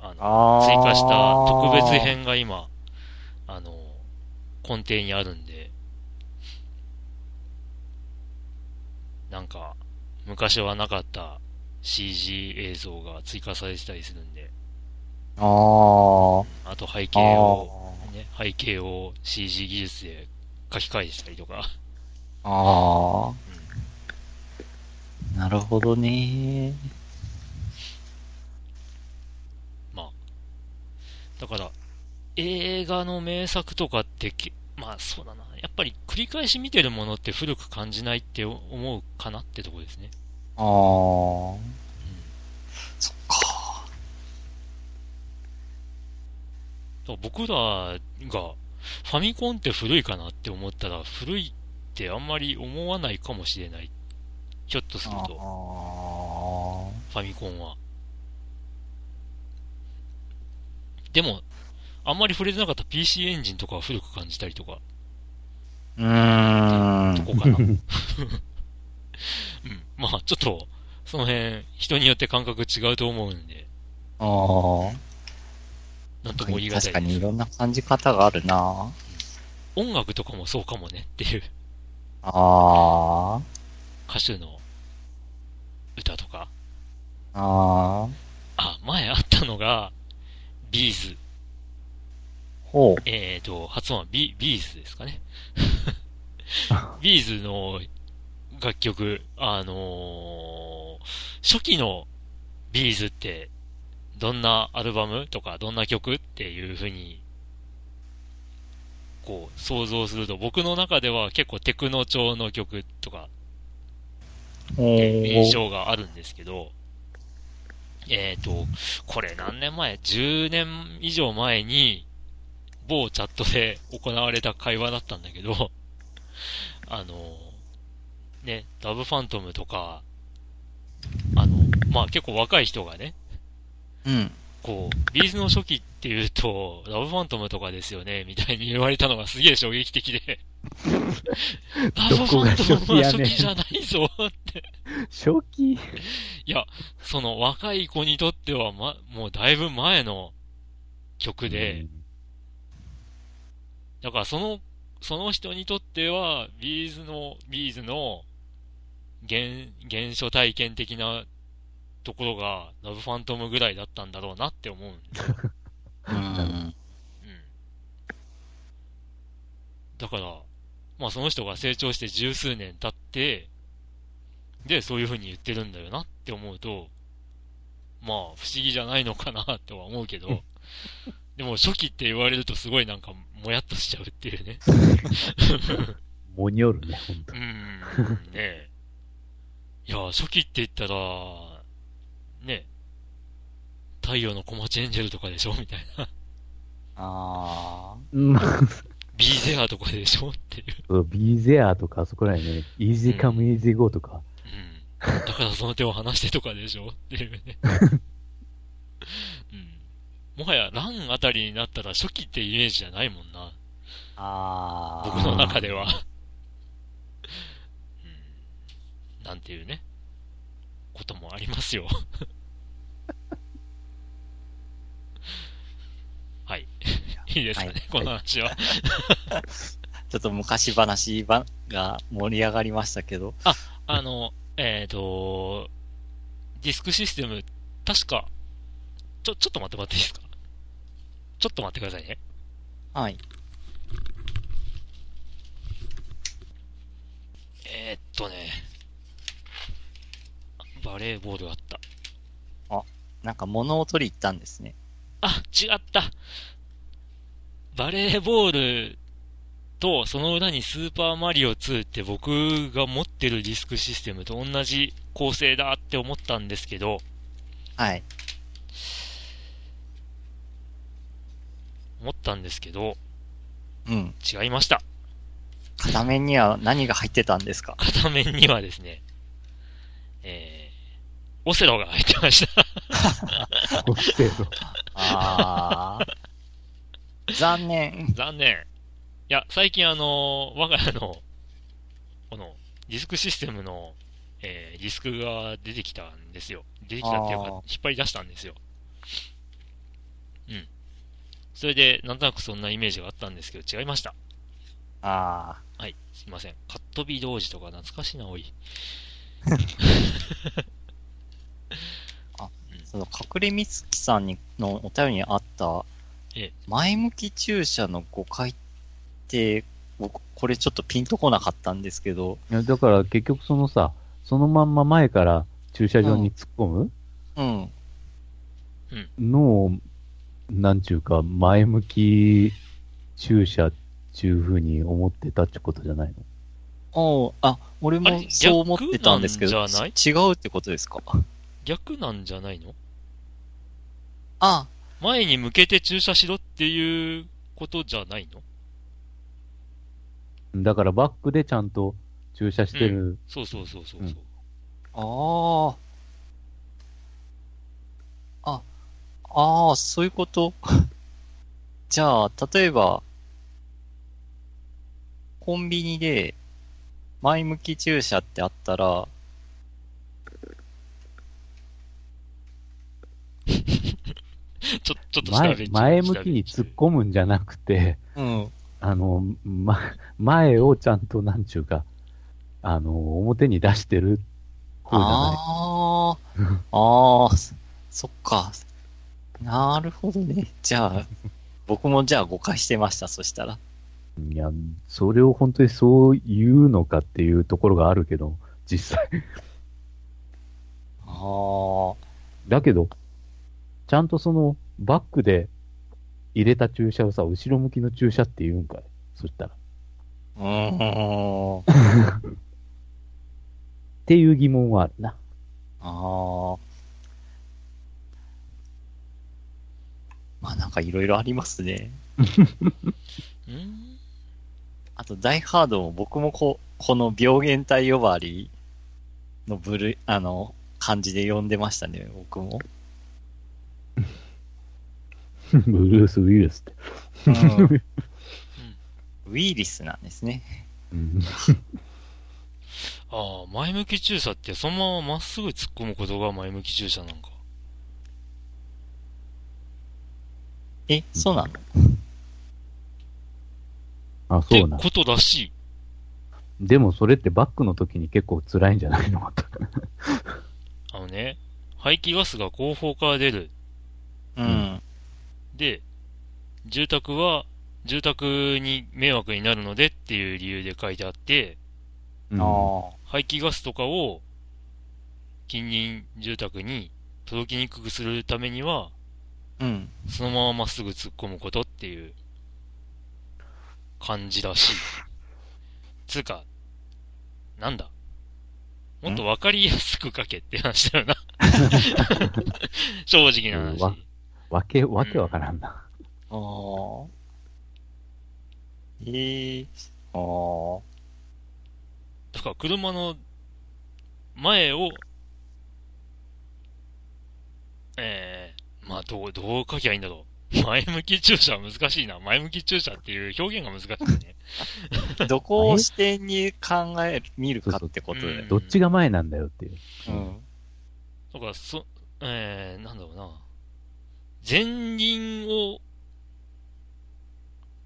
あの、あ追加した特別。編が今、あの、根底にあるんで、なんか、昔はなかった CG 映像が追加されてたりするんで、あーあと背景あを、ー。ね、背景を CG 技術で書き換えしたりとか、ああ。なるほどね。まあ、だから、映画の名作とかってけ、まあそうだな。やっぱり繰り返し見てるものって古く感じないって思うかなってとこですね。ああ。そっか。だから僕らがファミコンって古いかなって思ったら古いってあんまり思わないかもしれない。ひょっとするあと、あ。ファミコンは。でも、あんまり触れてなかった PC エンジンとかは古く感じたりとか、うーん。どこかな。うん。まあ、ちょっと、その辺、人によって感覚違うと思うんで、ああ。なんとも言い難い確かに。いろんな感じ方があるな音楽とかもそうかもねっていうあ歌手の歌とか。あ。ああ。あ、前あったのが、ビーズ。ほう。えーと、発音はビ B'z ですかね。B'z の楽曲、あのー初期の B'z って、どんなアルバムとか、どんな曲っていう風に、こう、想像すると、僕の中では結構テクノ調の曲とか。印象があるんですけど、えっ、と、これ何年前 ?10 年以上前に、某チャットで行われた会話だったんだけど、あの、ね、ラブファントムとか、あの、まあ結構若い人がね、うん。こう、ビーズの初期って言うと、ラブファントムとかですよね、みたいに言われたのがすげえ衝撃的で、ラブファントムは初期じゃないぞって。初期？いや、その若い子にとっては、ま、もうだいぶ前の曲で、だからその、その人にとっては、 B'z の、 B'z の原、原初体験的なところが、 LOVE PHANTOM ぐらいだったんだろうなって思うん。うん。うん。だから、まあその人が成長して十数年経って、で、そういう風に言ってるんだよなって思うと、まあ不思議じゃないのかなっては思うけど、でも初期って言われるとすごいなんかもやっとしちゃうっていうね。もにょるね、ほんとう。ん、ねえ。いや、初期って言ったら、ね太陽の小町エンジェルとかでしょ？みたいな。あうん。ビーゼアとかでしょ？っていう。そうビーゼアとか、あそこらへんね、イージーカムイージーゴーとか、うん。だからその手を離してとかでしょ？っていうね。うん。もはや、ランあたりになったら初期ってイメージじゃないもんな。あ。ああ。僕の中では。うん。なんていうね。こともありますよ。はい。いいですかね、はいこの話は。ちょっと昔話ばが盛り上がりましたけど。あの、えっ、と、ディスクシステム、確か、ちょ、ちょっと待ってもらっていいですか？ちょっと待ってくださいね。はい。えーっとね、バレーボールあった。なんか物を取り行ったんですね。あ、違ったバレーボールと、その裏にスーパーマリオ2って僕が持ってるディスクシステムと同じ構成だって思ったんですけど、はい。思ったんですけど、うん。違いました。片面には何が入ってたんですか？片面にはですね、えー、オセロが入ってました。オセロ。ああ。残念。残念。いや、最近あの、我が家の、この、ディスクシステムの、えー、ディスクが出てきたんですよ。出てきたっていうか引っ張り出したんですよ。うん。それで、なんとなくそんなイメージがあったんですけど、違いました。あはい、すいません。カットビ同時とか懐かしいな、おい。あ。その、隠れみつきさんにのお便りにあったええ、前向き駐車の誤解って、僕、これちょっとピンとこなかったんですけど、いやだから結局そのさ、そのまんま前から駐車場に突っ込む？うん。のを、なんちゅうか、前向き注射ちゅうふうに思ってたってことじゃないの？おうあ、俺もそう思ってたんですけど、逆なんじゃない？違うってことですか？逆なんじゃないの？あ、前に向けて注射しろっていうことじゃないの？だからバックでちゃんと注射してる。そうそうそうそうそう。うんああ。あ、ああ、そういうこと？じゃあ、例えば、コンビニで前向き注射ってあったら、ちょ、ちょっと前前向きに突っ込むんじゃなくて、うん。あの、ま、前をちゃんとなんちゅうか、あの、表に出してる方じゃない。ああ、ああ、そそっか。なるほどね。じゃあ、僕もじゃあ誤解してました、そしたら。いや、それを本当にそう言うのかっていうところがあるけど、実際。ああ、だけど、ちゃんとその、バックで入れた注射をさ、後ろ向きの注射って言うんかい？そしたら。っうーん。ていう疑問はあるな。ああ。まあなんかいろいろありますね。うんあと、ダイハードも僕もここの病原体呼ばわりの部類、あの、漢字で呼んでましたね、僕も。ブルース・ウィルスって。うんウイリスなんですね。うん ああ、前向き注射ってそのまままっすぐ突っ込むことが前向き注射なんか。え、そうなの？あ、ってそうなん。ことらしい。でもそれってバックの時に結構辛いんじゃないの？また。あのね、排気ガスが後方から出る。うん。で、住宅は、住宅に迷惑になるのでっていう理由で書いてあって、うんあ排気ガスとかを近隣住宅に届きにくくするためには、あ。うん。そのまままっすぐ突っ込むことっていう感じらしい。つうか、なんだ？もっとわかりやすく書けって話だよな。正直な話。わわけ、わけわからんな。ああ。ええああ。だから車の前を、えー、まあどう、どう書きゃいいんだろう。前向き駐車は難しいな。前向き駐車っていう表現が難しいね。どこを視点に考え、見るかってことで。どっちが前なんだよっていう。うん。だから、そ、えー、なんだろうな。前輪を、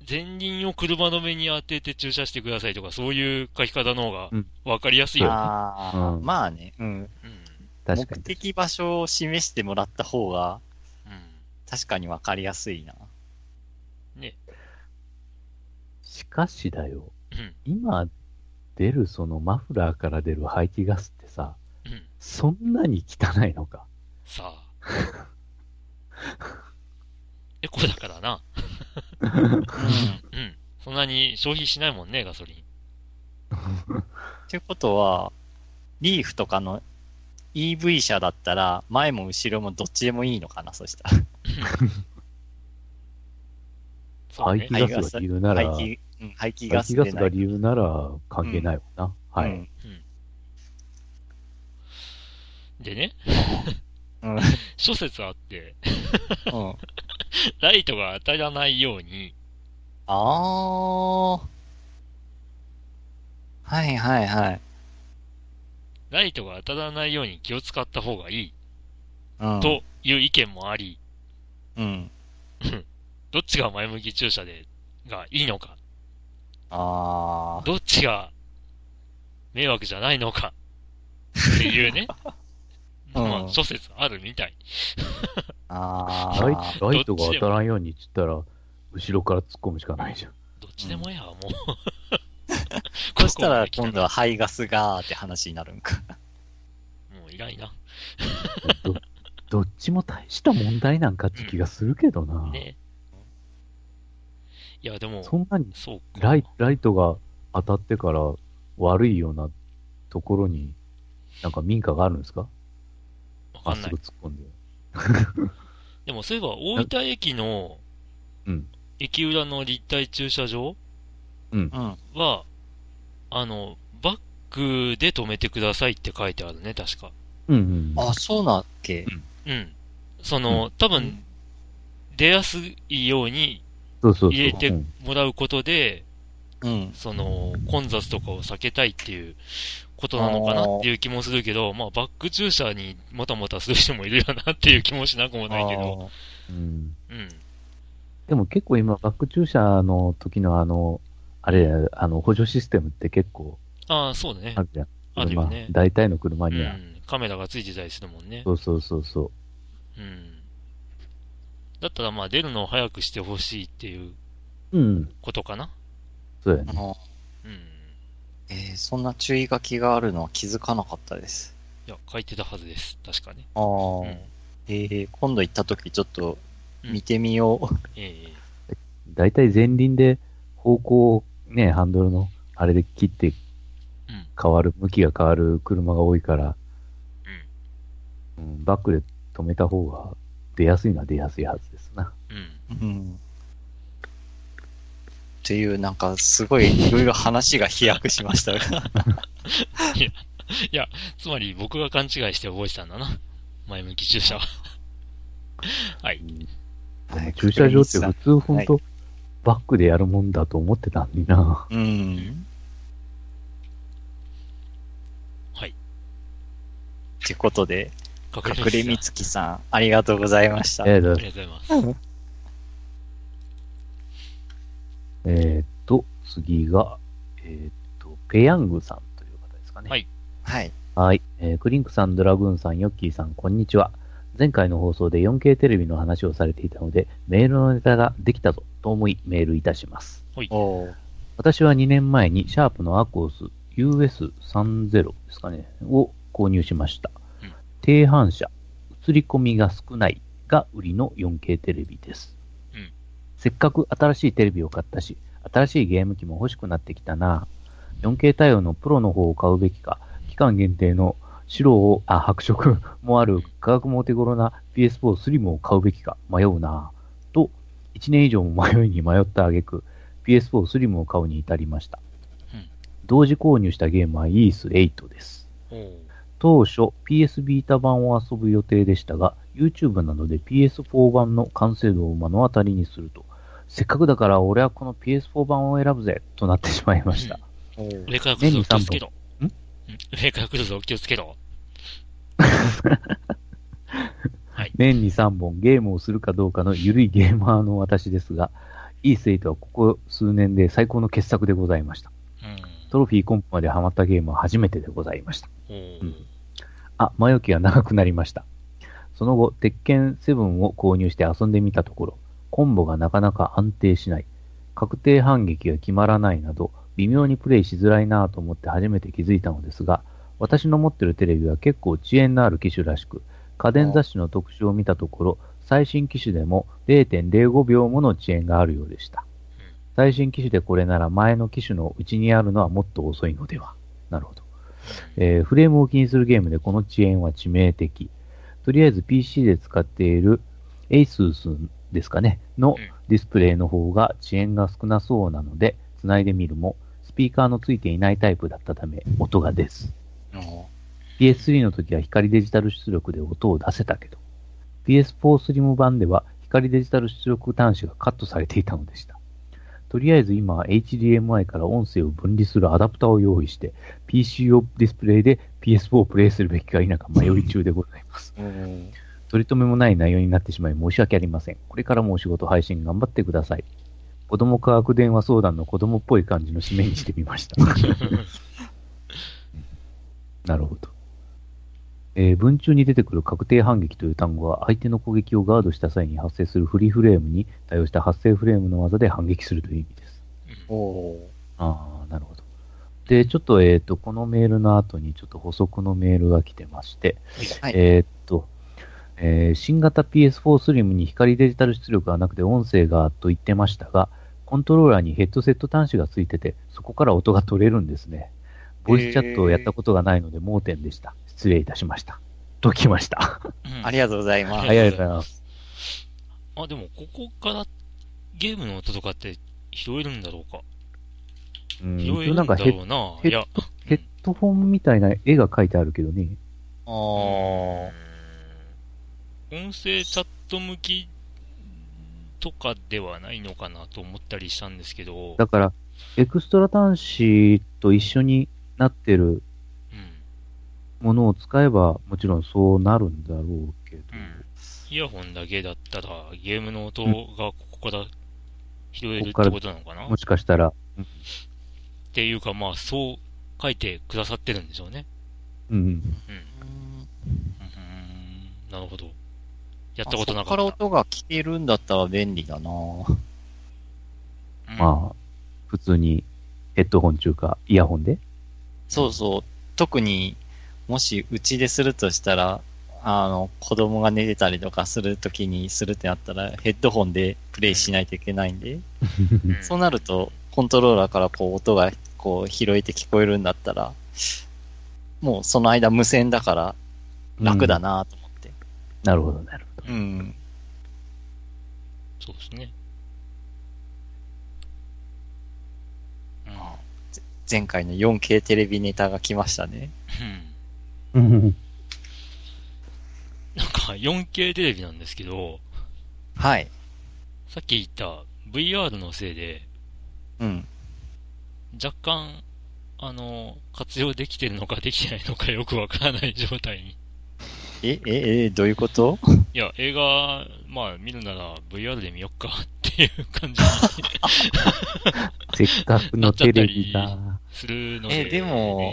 前輪を車の目に当てて駐車してくださいとか、そういう書き方の方がうんわかりやすいよね。ああ、うんまあね、うん。うん。確かに。目的場所を示してもらった方が、うん。確かにわかりやすいな。ね。しかしだよ。うん。今出るそのマフラーから出る排気ガスってさ、うん。そんなに汚いのか。さあ。エコだからな。うん。うん。そんなに消費しないもんね、ガソリン。ってことは、リーフとかの EV 車だったら、前も後ろもどっちでもいいのかな、そしたら。そうね排。気ガスが理由なら、排気、うん、排気排ガスが理由なら関係ないわな。はい。うん。でね、うん。諸説あって、うん。ライトが当たらないように、ああ。はいはいはい。ライトが当たらないように気を使った方がいいうん。という意見もあり、うん。どっちが前向き駐車で、がいいのか、ああ。どっちが迷惑じゃないのか、っていうね、う んまあ、諸説あるみたい。あライあ。ライトが当たらんようにって言ったら、後ろから突っ込むしかないじゃん。どっちでもや、もう。そしたら今度は排ガスがーって話になるんか。もういらんいな。どどっちも大した問題なんかって気がするけどな。ね。いや、でも、そんなにそうか。ライライトが当たってから悪いようなところに、なんか民家があるんですか？かんない。突っ込んで。でも、そういえば、大分駅の、うん。駅裏の立体駐車場うん。うん。は、あの、バックで止めてくださいって書いてあるね、確か。うんうん。あ、そうなんっけ？うん。その、多分、出やすいようにそうそうそう。入れてうんもらうことで、うん。その、混雑とかを避けたいっていうことなのかなっていう気もするけど、まあ、バック駐車にもたもたする人もいるよなっていう気もしなくもないけど、うん。うん。でも結構今、バック駐車の時のあの、あれ、あの、補助システムって結構ああ、そうだねあ。るじゃん。あるよね車大体の車うには。ん。カメラがついてたりするもんね。そうそうそうそうん。だったらまあ出るのを早くしてほしいっていうう。うん。ことかな。そうやね。うん。えーそんな注意書きがあるのは気づかなかったです。いや、書いてたはずです。確かね。ああ、うん。えー今度行った時ちょっと見てみよう。ええ大体前輪で方向をね、ハンドルのあれで切ってうん。変わる、向きが変わる車が多いから、うん、バックで止めた方が出やすいのは出やすいはずですな。うん。うん。っていう、なんか、すごい、いろいろ話が飛躍しましたが。いや、つまり僕が勘違いして覚えてたんだな。前向き駐車は。はい。駐車場って普通本当、バックでやるもんだと思ってたんにな。うん。はい。ってことで、隠隠れみつきさん、ありがとうございました。ありがとうございます。えーっと、次が、えーっと、ペヤングさんという方ですかね。はいはい。はい。えークリンクさん、ドラグーンさん、ヨッキーさん、こんにちは。前回の放送で 4K テレビの話をされていたので、メールのネタができたぞと思いメールいたします。おー私は2年前にシャープのアコース US30 ですかね、を購入しましたうん。低反射、映り込みが少ないが売りの 4K テレビです。うんせっかく新しいテレビを買ったし、新しいゲーム機も欲しくなってきたな。4K 対応のプロの方を買うべきか、期間限定の白を、あ、白色もある価格もお手頃な PS4 スリムを買うべきか迷うな。と、1年以上も迷いに迷った挙句、PS4 スリムを買うに至りました。うん同時購入したゲームはイース8です。当初 PS ビータ版を遊ぶ予定でしたが、YouTube などで PS4 版の完成度を目の当たりにすると、せっかくだから俺はこの PS4 版を選ぶぜとなってしまいました。おー上から来るぞ、気をつけろ。ん？うん上から来るぞ、気をつけろ。はい。年に3本ゲームをするかどうかの緩いゲーマーの私ですが、イース8はここ数年で最高の傑作でございました。うん。トロフィーコンプまでハマったゲームは初めてでございました。うんあ、前置きが長くなりました。その後、鉄拳7を購入して遊んでみたところ、コンボがなかなか安定しない、確定反撃が決まらないなど、微妙にプレイしづらいなぁと思って初めて気づいたのですが、私の持ってるテレビは結構遅延のある機種らしく、家電雑誌の特集を見たところ、最新機種でも0.05秒もの遅延があるようでした。最新機種でこれなら前の機種のうちにあるのはもっと遅いのでは。なるほど。えーフレームを気にするゲームでこの遅延は致命的。とりあえず PC で使っている ASUS ですかね、のうんディスプレイの方が遅延が少なそうなので、繋いでみるも、スピーカーのついていないタイプだったため、音が出ず。おー PS3 の時は光デジタル出力で音を出せたけど、PS4 スリム版では光デジタル出力端子がカットされていたのでした。とりあえず今は HDMI から音声を分離するアダプターを用意して、PC 用ディスプレイで PS4 をプレイするべきか否か迷い中でございます。取り留めもない内容になってしまい申し訳ありません。これからもお仕事配信頑張ってください。子供科学電話相談の子供っぽい感じの締めにしてみました。なるほど。えー文中に出てくる確定反撃という単語は相手の攻撃をガードした際に発生するフリーフレームに対応した発生フレームの技で反撃するという意味です。おーああ、なるほど。で、ちょっと、えっ、と、このメールの後にちょっと補足のメールが来てまして、はい。えーっと、えー新型 PS4 スリムに光デジタル出力がなくて音声がと言ってましたが、コントローラーにヘッドセット端子がついてて、そこから音が取れるんですね。ボイスチャットをやったことがないので盲点でした。失礼いたしました。ときました。うんありがとうございます。ありがとうございます。あ、でも、ここからゲームの音とかって拾えるんだろうか。うん、拾えるんだろうな。ヘッいや、ヘッドフォンみたいな絵が描いてあるけどね。あーうん音声チャット向きとかではないのかなと思ったりしたんですけど、だから、エクストラ端子と一緒になってるうん。ものを使えば、もちろんそうなるんだろうけど。うんイヤホンだけだったら、ゲームの音がここから拾えるってここからことなのかな？っもしかしたら、ていうか、まあ、そう書いてくださってるんでしょうね。うん、うん。うんうん、なるほど。やったことなかった。あそこから音が聞けるんだったら便利だなうんまあ、普通にヘッドホン中か、イヤホンで？そうそう。特に、もしうちでするとしたら、あの、子供が寝てたりとかするときにするってなったら、ヘッドホンでプレイしないといけないんで、うんそうなると、コントローラーからこう音がこう拾えて聞こえるんだったら、もうその間無線だから楽だなと思って。なるほど、なるほど。うん。そうですね。うん。前回の 4K テレビネタが来ましたね。うんなん。か 4K テレビなん。ですけど、はい。さっき言った VR のせいで、うん。若干、あの、活用できてるのかできてないのかよくわからない状態に。え、え、え、どういうこといや、映画、まあ見るなら VR で見よっかっていう感じにせっかくのテレビが。するので、えでも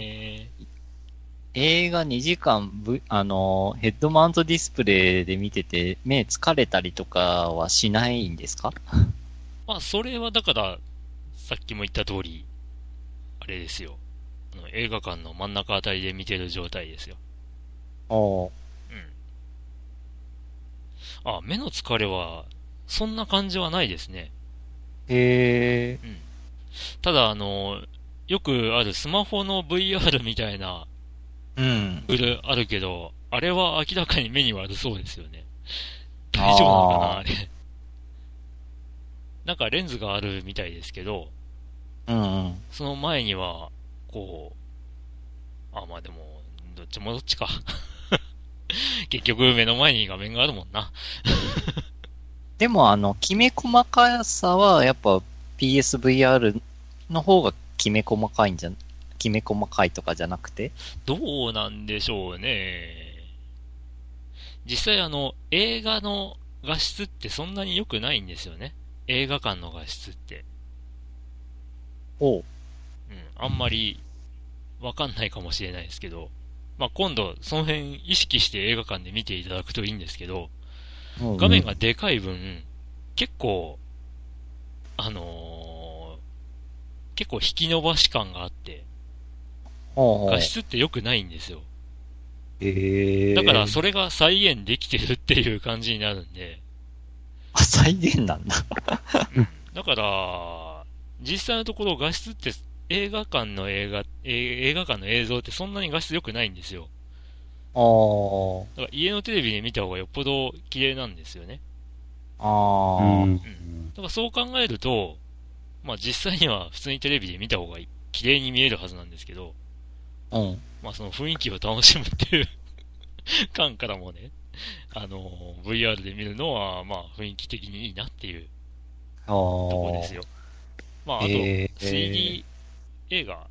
映画2時間、ぶあの、ヘッドマウントディスプレイで見てて、目疲れたりとかはしないんですか？まあ、それはだから、さっきも言った通り、あれですよ。あの映画館の真ん中あたりで見てる状態ですよ。おうん。あ、目の疲れは、そんな感じはないですね。へえ。ただ、あの、よくあるスマホの VR みたいな、うん。ブルあるけど、あれは明らかに目に悪そうですよね。大丈夫なのかな、あれ。なんかレンズがあるみたいですけど、うんうん。その前には、こう、あ、まあでも、どっちもどっちか。結局目の前に画面があるもんな。でもあの、きめ細かさは、やっぱ PSVR の方がきめ細かいんじゃ、きめ細かいとかじゃなくて？どうなんでしょうね。実際あの、映画の画質ってそんなに良くないんですよね。映画館の画質って。おう。うん、あんまりわかんないかもしれないですけど、まあ、今度その辺意識して映画館で見ていただくといいんですけど、画面がでかい分、結構、あのー結構引き伸ばし感があって、画質って良くないんですよ。へえ。だからそれが再現できてるっていう感じになるんで、あ、再現なんだ。だから、実際のところ画質って映画館の映画、え映画館の映像ってそんなに画質良くないんですよ。あー。だから家のテレビで見た方がよっぽど綺麗なんですよね。あー。うんだからそう考えると、まあ実際には普通にテレビで見た方が綺麗に見えるはずなんですけど、うん。まあその雰囲気を楽しむっていう感からもね、あの、VR で見るのは、まあ雰囲気的にいいなっていうあとこー。ですよ。まああと、へー 3D 映画、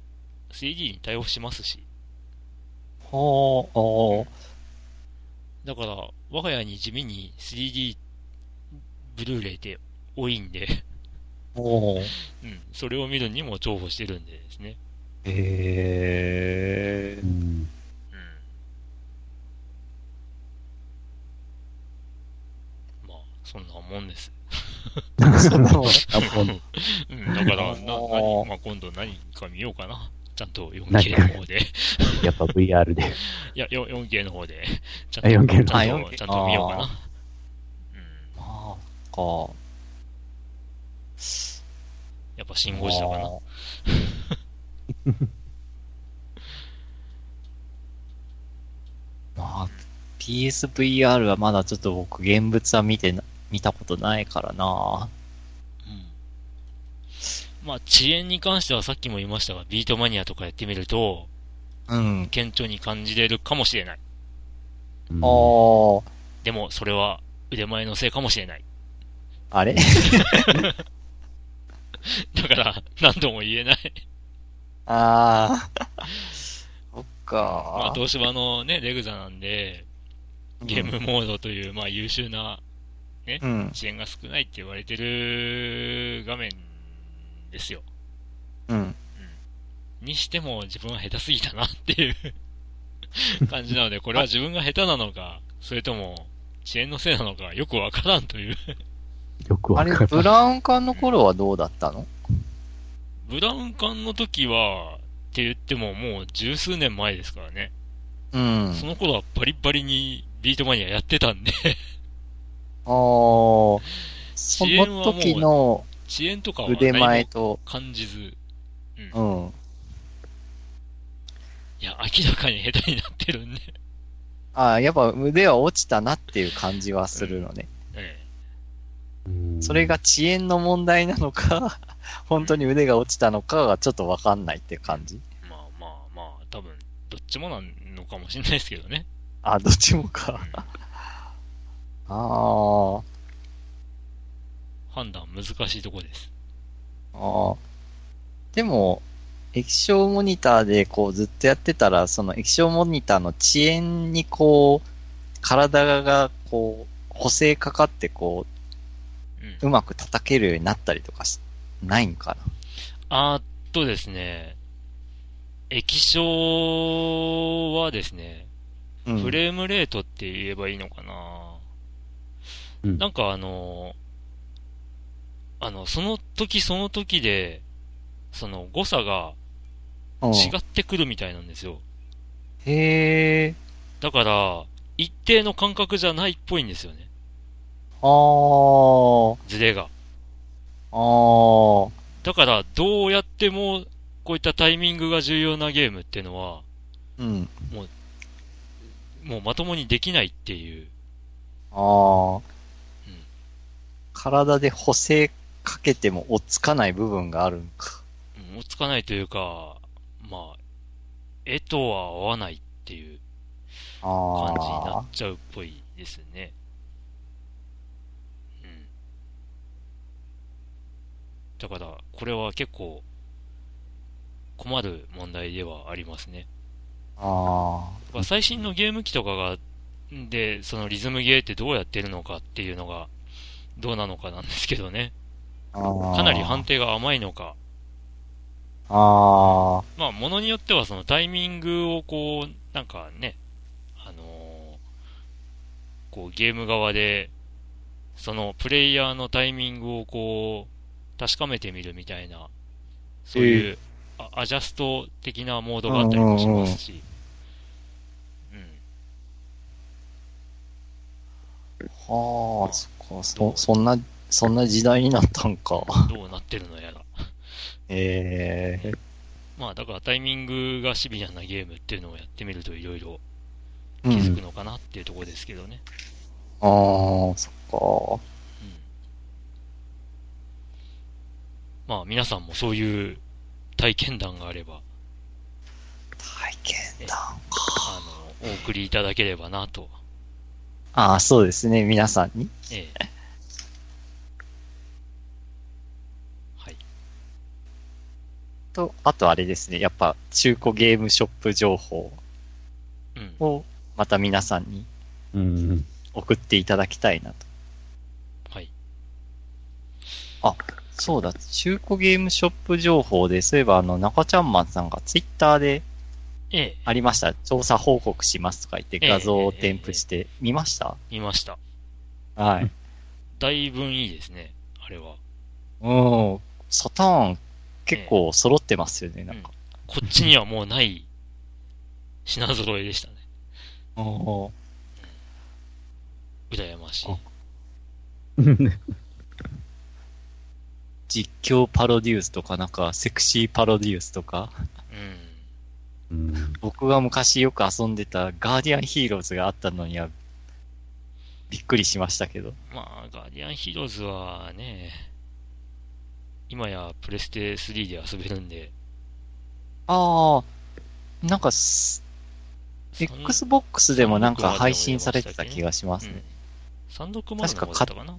3D に対応しますし、ほう、おー。だから我が家に地味に 3D ブルーレイって多いんで、おー。うん、それを見るにも重宝してるんでですね。へー。うんうん。まあ、そんなもんです。そんなもん？ううん、だから、な、何まあ今度何か見ようかなっちゃんと 4K の方で。やっぱ VR で。いや、よ 4K の方で、ちゃんと、ゃん 4K のと、あちゃ 4K んと見ようかな。うん。まあ、か。やっぱシンゴジラかな。まあ、PSVR はまだちょっと僕現物は見てな、見たことないからなうん。まあ、遅延に関してはさっきも言いましたが、ビートマニアとかやってみると、うん。顕著に感じれるかもしれない。うんあー、でも、それは腕前のせいかもしれない。あれ？だから、何とも言えない。あー。そっまあ、か。東芝のね、レグザなんで、ゲームモードという、まあ、優秀なうん。遅延が少ないって言われてる画面ですよ。うん。にしても自分は下手すぎたなっていう 感じなので、これは自分が下手なのか、それとも遅延のせいなのかよくわからんという。よくあれわか、る。ブラウン管の頃はどうだったの？ブラウン管の時は、って言ってももう十数年前ですからね。うん。その頃はバリバリにビートマニアやってたんで、あー。その時の遅延とかは腕前と、感じず、うん。いや、明らかに下手になってるんで、ああ、やっぱ腕は落ちたなっていう感じはするのね。それが、遅延の問題なのか、本当に腕が落ちたのかがちょっとわかんないって感じ。えまあまあまあ、多分、どっちもなのかもしれないですけどね。あ、どっちもか。ああ、判断難しいとこです。ああ。でも、液晶モニターでこうずっとやってたら、その液晶モニターの遅延にこう、体がこう、補正かかってこうんう、うまく叩けるようになったりとかし、ないんかあーっとですね、液晶はですね、な。うん。フレームレートって言えばいいのかな、うんなんかあの、あの、その時その時で、その誤差がうん違ってくるみたいなんですよ。へえ。だから、一定の感覚じゃないっぽいんですよね。あー。ズレが。あー。だから、どうやっても、こういったタイミングが重要なゲームっていうのは、うん。もうまともにできないっていう。あー。うん体で補正かけても追っつかない部分があるんか。うん追いつかないというか、まあ、絵とは合わないっていうあ感じになあっちゃうっぽいですね。うん。だから、これは結構、困る問題ではありますね。あまあ最新のゲーム機とかが、で、そのリズムゲーってどうやってるのかっていうのが、どうなのかなんですけどね。かなり判定が甘いのか。ああ。まあ、ものによってはそのタイミングをこう、なんかね、あのーこうゲーム側で、そのプレイヤーのタイミングをこう、確かめてみるみたいな、そういう、あアジャスト的なモードがあったりもしますし、うん。はあ、そっか、そ、そんな、そんな時代になったんか。どうなってるのやら。ええまあ、だからタイミングがシビアなゲームっていうのをやってみるといろいろう気づくん。のかなっていうところですけどね。ああ、そっうまあ、皆さんもそういう体験談があれば、か。体験談。あの、お送りいただければなと。ああ、そうですね、皆さんに。ええ。はい。と、あとあれですね、やっぱ中古ゲームショップ情報うん。をまた皆さんにうん。送っていただきたいなと。はい。そうだ、中古ゲームショップ情報で、そういえばあの、中ちゃんマンさんがツイッターでええ、ありました。調査報告しますとか言ってええ画像を添付して、見ました？見ました。はい。だいぶいいですね、あれは。うん。サターン結構揃ってますよね、なんか。こっちにはもうない品揃えでしたね。おー羨ましい。実況パロデュースとかなんかセクシーパロデュースとか、うん。うん。僕が昔よく遊んでたガーディアンヒーローズがあったのにはびっくりしましたけど。まあ、ガーディアンヒーローズはね、今やプレステ3で遊べるんで、ああ、なんか Xbox でもなんか配信されてた気がしますうんね。。360の方だったかな？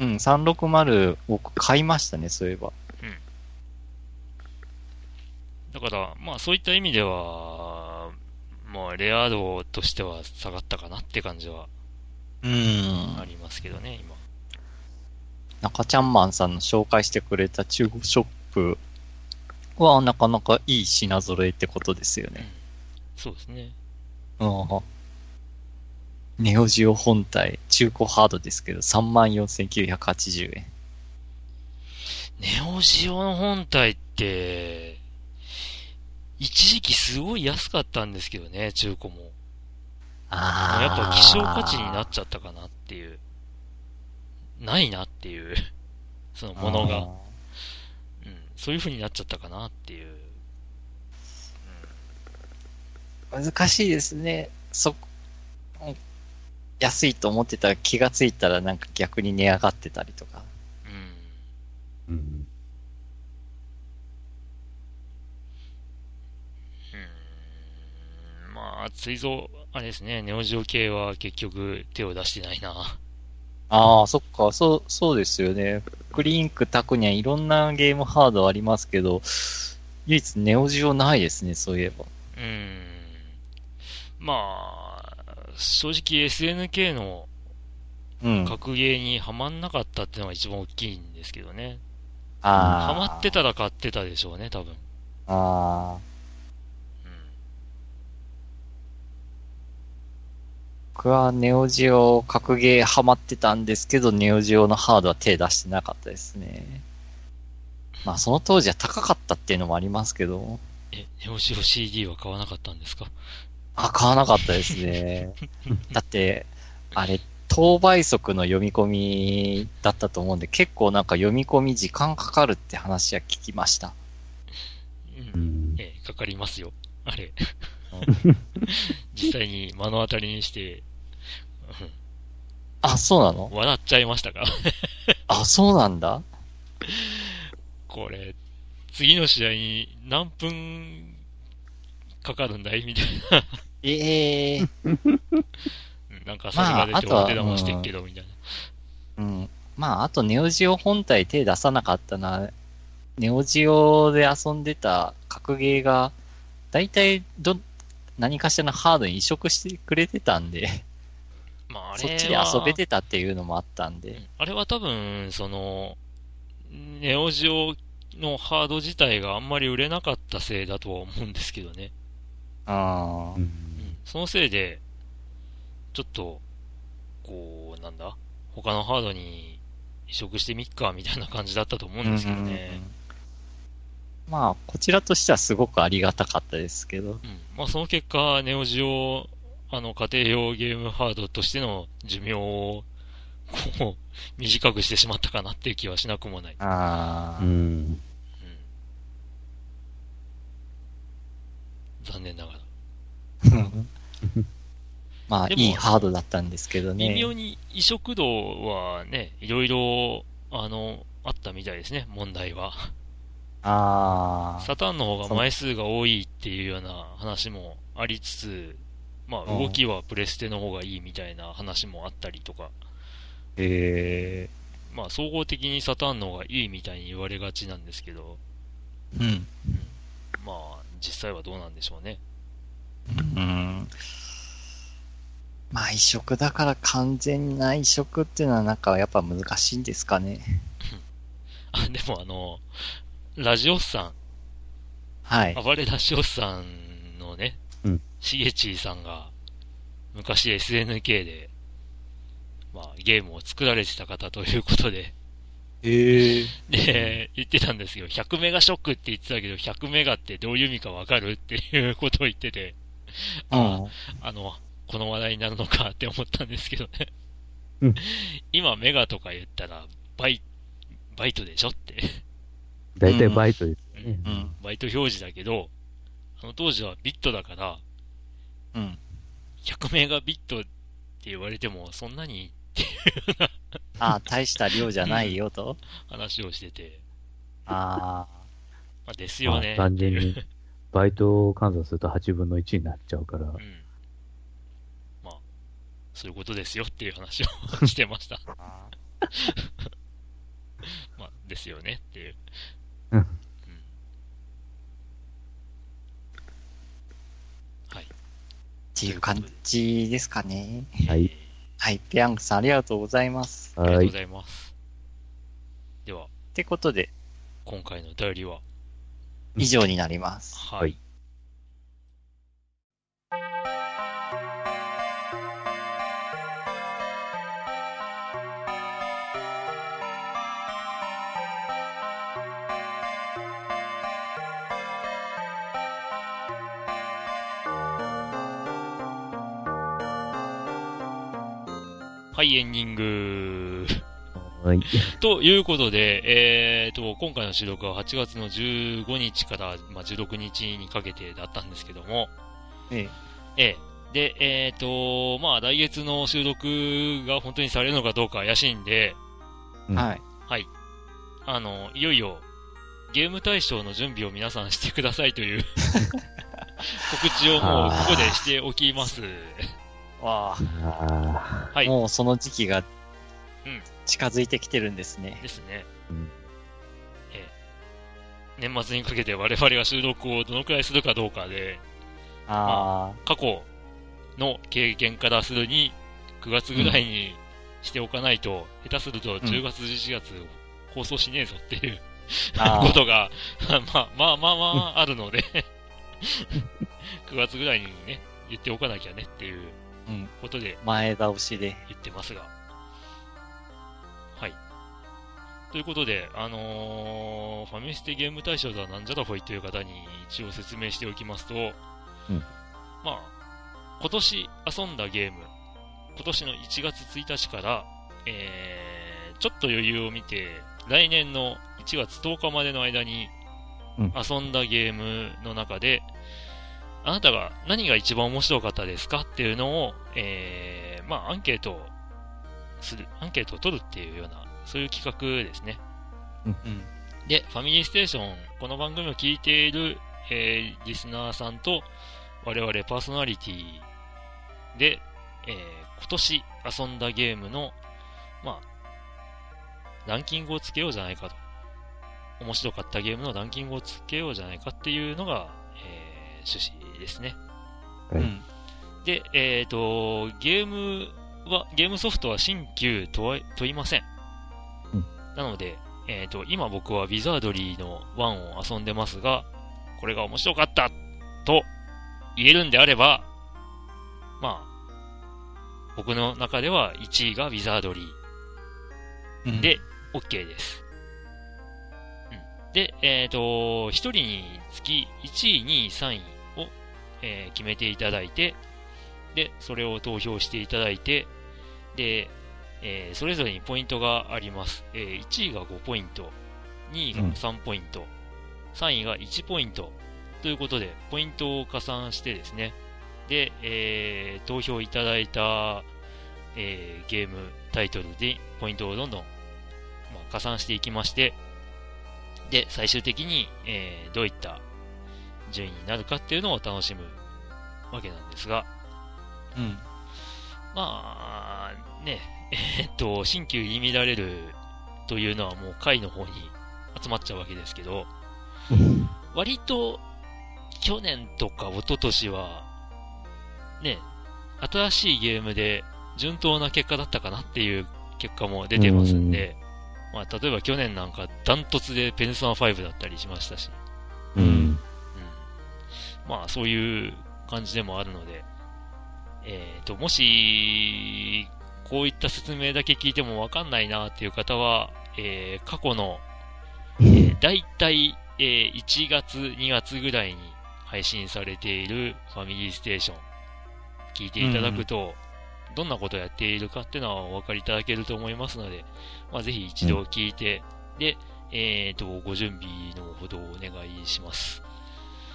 うん、360僕買いましたね、そういえば。だから、まあそういった意味では、まあレア度としては下がったかなって感じはうんありますけどね、今。中ちゃんマンさんの紹介してくれた中古ショップはなかなかいい品揃えってことですようんね。そうですね。うん。ネオジオ本体、中古ハードですけど、34,980円。ネオジオの本体って、一時期すごい安かったんですけどね、中古も。あやっぱ希少価値になっちゃったかなっていう。ないなっていう、そのものが。うん。そういう風になっちゃったかなっていう。難しいですね。そ、うん安いと思ってたら気がついたらなんか逆に値上がってたりとか。うん。うん。うん。まあ、追蔵、あれですね、ネオジオ系は結局手を出してないな。ああ、そっか、そう、そうですよね。クリンク、タクニャン、いろんなゲームハードありますけど、唯一ネオジオないですね、そういえば。うん。まあ、正直 SNK のうん。格ゲーにはまんなかったっていうのが一番大きいんですけどね。ああ。ハマってたら買ってたでしょうね、多分。ああ。うん。僕はネオジオ格ゲーハマってたんですけど、ネオジオのハードは手出してなかったですね。まあその当時は高かったっていうのもありますけど、え、ネオジオ CD は買わなかったんですか？あ、買わなかったですね。だって、あれ、当倍速の読み込みだったと思うんで、結構なんか読み込み時間かかるって話は聞きました。う。うんん。ええ、かかりますよ。あれ。実際に目の当たりにして、あ、そうなの？笑っちゃいましたか？あ、そうなんだこれ、次の試合に何分かかるんだい？みたいな。ええうんなんかそれが出てまああとはお手玉してっけど、みたいな。うん。まあ、あとネオジオ本体手出さなかったな。ネオジオで遊んでた格ゲーが、だいたいど、何かしらのハードに移植してくれてたんで、まあ、あれはそっちで遊べてたっていうのもあったんで。あれは多分、その、ネオジオのハード自体があんまり売れなかったせいだとは思うんですけどね。あうんそのせいで、ちょっと、こう、なんだ？他のハードに移植してみっか、みたいな感じだったと思うんですけどね。まあ、こちらとしてはすごくありがたかったですけど。うん。まあ、その結果、ネオジオ、あの、家庭用ゲームハードとしての寿命を、こう、短くしてしまったかなっていう気はしなくもない。ああ、うん。うん。残念ながら。まあ、いいハードだったんですけどね。微妙に移植度はね、いろいろ、あの、あったみたいですね、問題は。ああ、サターンの方が枚数が多いっていうような話もありつつ、まあうん動きはプレステの方がいいみたいな話もあったりとか、へえ、まあ総合的にサターンの方がいいみたいに言われがちなんですけど、うん。まあ実際はどうなんでしょうね。うん。まあ、移植だから完全な移植っていうのはなんかやっぱ難しいんですかね。あ、でもあの、ラジオスさん、はい。暴れラジオスさんのね、うんしげちーさんが、昔 SNK で、まあゲームを作られてた方ということで、ええ で、言ってたんですよ。100メガショックって言ってたけど、100メガってどういう意味かわかるっていうことを言ってて、うん。あの、この話題になるのかって思ったんですけどね。うん今メガとか言ったら、バイ、バイトでしょって。だいたいバイトですよね。うん。バイト表示だけど、あの当時はビットだから、うん。100メガビットって言われても、そんなにああ、大した量じゃないよと。話をしてて、あまあ、ですまあよね。単純に、バイト換算すると8分の1になっちゃうからう、ん。まあ、そういうことですよっていう話をしてました。あ。まあ、ですよねっていう。うんはい。っていう感じですかね。はい。はい。ペヤングさんありがとうございます。はい。ありがとうございます。では、ってことで、今回のお便りは、以上になります。はい。はい、エンディング。はい。ということで、えーと、今回の収録は8月の15日から、まあ、16日にかけてだったんですけども、えええ。で、えーと、まあ、来月の収録が本当にされるのかどうか怪しいんで、え。はい。はい。あの、いよいよ、ゲーム大賞の準備を皆さんしてくださいという 告知をもうここでしておきます。わああ、はい。もうその時期がうん近づいてきてるんですね。ですね。ーうん年末にかけて我々が収録をどのくらいするかどうかで、あ過去の経験からするに、9月ぐらいにしておかないと、下手すると10月、11月放送しねえぞっていうあ、ああ、ことが、まあまあまあまああるので、9月ぐらいにね、言っておかなきゃねっていううん、ことで前倒しで。言ってますが。ということで、あのーファミステゲーム大賞とはなんじゃらほいという方に一応説明しておきますと、うん。まあ、今年遊んだゲーム、今年の1月1日から、えー、ちょっと余裕を見て、来年の1月10日までの間にうん。遊んだゲームの中で、あなたが何が一番面白かったですかっていうのを、えー、まあ、アンケートをする、アンケートを取るっていうような、そういう企画ですね。うん。で、ファミリーステーション、この番組を聞いている、えーリスナーさんと、我々パーソナリティで、えー今年遊んだゲームの、まあ、ランキングをつけようじゃないかと。面白かったゲームのランキングをつけようじゃないかっていうのが、えー趣旨ですね。はいうん。で、えっ、と、ゲームは、ゲームソフトは新旧問いません。うんなので、えっ、と、今僕はウィザードリーの1を遊んでますが、これが面白かったと言えるんであれば、まあ、僕の中では1位がウィザードリー。うん、で、OK です。うん、で、えっ、と、1人につき1位、2位、3位を、えー決めていただいて、で、それを投票していただいて、で、えーそれぞれにポイントがあります。えー1位が5ポイント、2位がうん3ポイント、3位が1ポイント、ということで、ポイントを加算してですね、で、えー投票いただいた、えーゲームタイトルでポイントをどんどん、まあ、加算していきまして、で、最終的に、えーどういった順位になるかっていうのを楽しむわけなんですが、うん。まあ、ね、えーっと、新旧入り乱れるというのはもう回の方に集まっちゃうわけですけど、割と去年とか一昨年は、ね、新しいゲームで順当な結果だったかなっていう結果も出てますんで、まあ、例えば去年なんかダントツでペルソナ5だったりしましたし、うん。うん。まあ、そういう感じでもあるので、えっ、と、もし、こういった説明だけ聞いてもわかんないなっていう方は、えー、過去の、えー、だいたい、えー、1月、2月ぐらいに配信されているファミリーステーション、聞いていただくと、どんなことをやっているかっていうのはお分かりいただけると思いますので、まあ、ぜひ一度聞いて、うん、で、えっ、ー、と、ご準備のほどお願いします。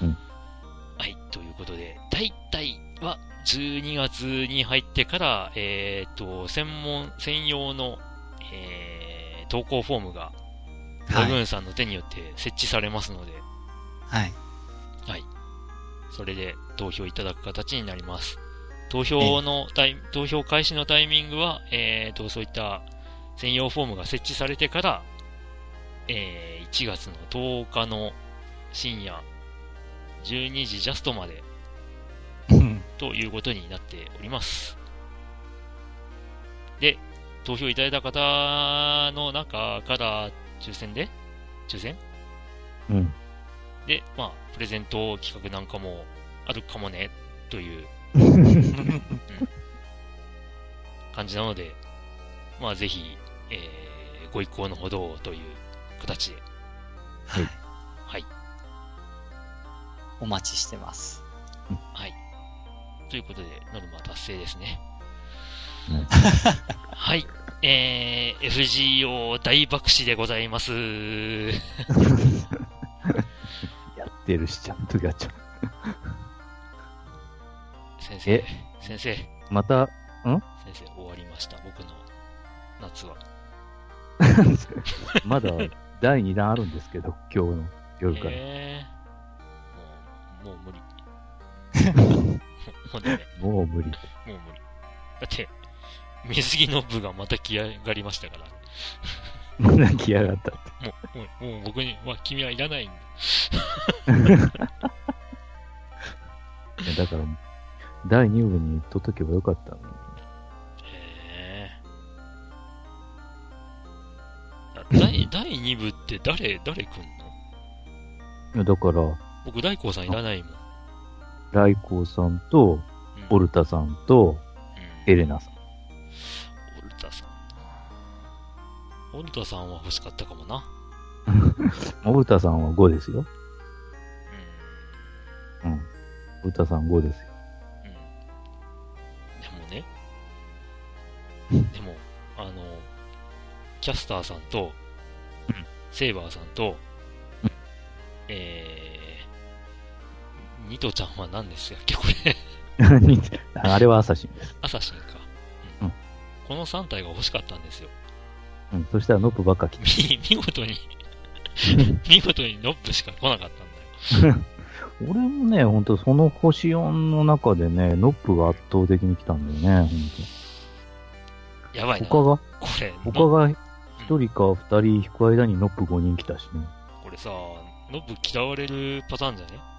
うん。はい、ということで、大体は12月に入ってから、えっ、ー、と、専門、専用の、えー、投稿フォームが、ラグーンさんの手によって設置されますので、はい。はい。それで投票いただく形になります。投票のタイ、投票開始のタイミングは、えっ、ー、と、そういった専用フォームが設置されてから、えー、1月の10日の深夜12時ジャストまでということになっております。で、投票いただいた方の中から抽選で？抽選？うん。で、まあ、プレゼント企画なんかもあるかもね、といううん、感じなので、まあ、ぜひ、えー、ご一行のほどという形で。はい。はい。お待ちしてます。はい。ということで、ノルマ達成ですね。うん、はい。えー、FGO 大爆死でございます。やってるし、ちゃんとやっちゃう。先生、先生。また、ん？先生、終わりました、僕の夏は。まだ第2弾あるんですけど、今日の夜から。えー、もう、無理。もうね、もう無理。もう無理。だって、水着の部がまた来上がりましたからね。また来やがったって。もう、もう、もう僕に、まあ、君はいらないんだ。だから、第2部にとっとけばよかったのに。へえ。第、第2部って誰、誰来んの？だから、僕、大光さんいらないもん。大光さんと、オルタさんと、エレナさん。オルタさん。オルタさんは欲しかったかもな。オルタさんは5ですよ。うん。うん。オルタさん5ですよ。でも、あの、キャスターさんと、セイバーさんと、えー、ニトちゃんは何ですっけ、これ あれはアサシンです。アサシンか。うん。この3体が欲しかったんですよ。うん、そしたらノップばっか来て。見事に 見事にノップしか来なかったんだよ。俺もね、ほんとその星4の中でね、ノップが圧倒的に来たんだよね。やばいな。他が？これ。他が1人か2人引く間にノップ5人来たしね。これさ、ノップ嫌われるパターンじゃね？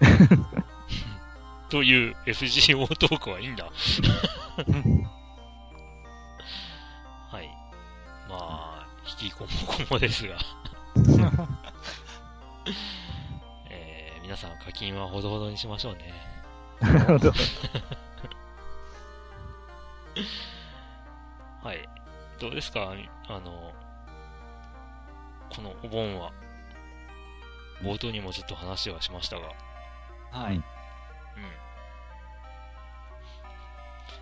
という FGO トークはいいんだ。はい。まあ、引きこもこもですが えー、皆さん課金はほどほどにしましょうね。なるほど。はい。どうですか？あの、このお盆は、冒頭にもちょっと話はしましたが。はい。うん。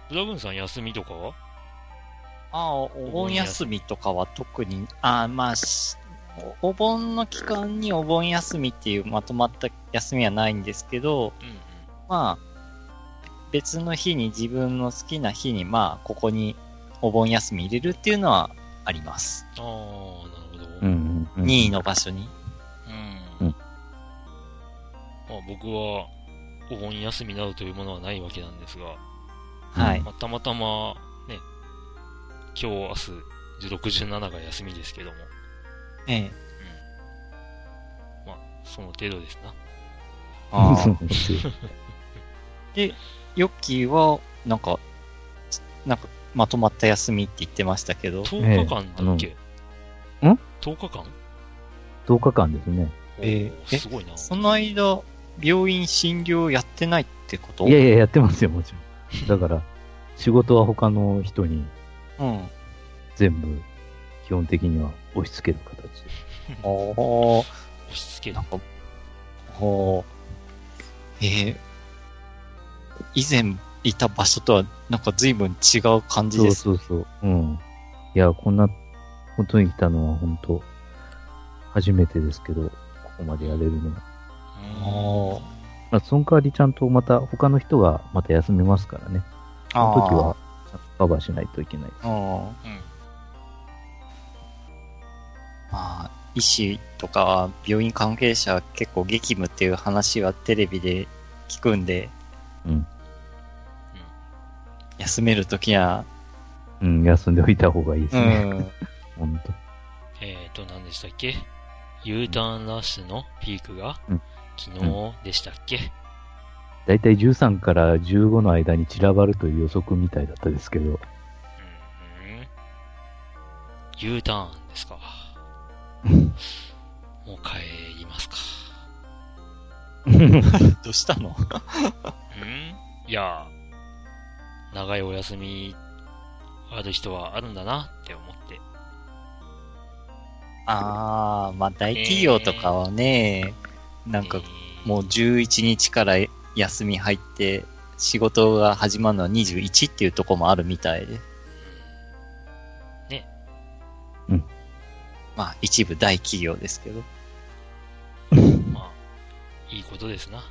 ブラグーンさん休みとかは？ああ、お盆休みとかは特に、ああ、まあ、お盆の期間にお盆休みっていうまとまった休みはないんですけど、うんうん、まあ、別の日に自分の好きな日に、まあ、ここにお盆休み入れるっていうのはあります。ああ、なるほど。うん、うん。任意の場所に。まあ、僕は、お盆休みなどというものはないわけなんですが、はい。まあ、たまたま、ね、今日、明日、16、17が休みですけども。ええ。うん。まあ、その程度ですな。ああ。で、ヨッキーは、なんか、なんか、まとまった休みって言ってましたけど。10日間だっけ、えー、ん ?10 日間 ?10 日間ですね。えー、すごいな。その間、病院診療やってないってこと？いやいや、やってますよ、もちろん。だから、仕事は他の人に、うん。全部基本的には押し付ける形で。おー、押し付けるなん。か、ほう、えー、以前いた場所とはなんか随分違う感じそうです。そうそう。うん。いや、こんなことに来たのは本当初めてですけど、ここまでやれるのは。おーまあ、その代わりちゃんとまた他の人がまた休みますからね。その時は、ちゃんとカバーしないといけない。あーうんうん。まあ、医師とか病院関係者は結構激務っていう話はテレビで聞くんで、うん。休めるときは、うん、休んでおいた方がいいですうね。ん、ほんと。えっ、と、何でしたっけ ?U ターンラッシュのピークがうん昨日でしたっけ、だいたい13から15の間に散らばるという予測みたいだったですけど、うん、U ターンですか。もう帰りますか。どうしたの？うんいや、長いお休みある人はあるんだなって思って。ああ、まあ大企業とかはね、なんかえーもう11日から休み入って、仕事が始まるのは21っていうとこもあるみたいで。ね。うん。まあ一部大企業ですけど。まあ、いいことですな。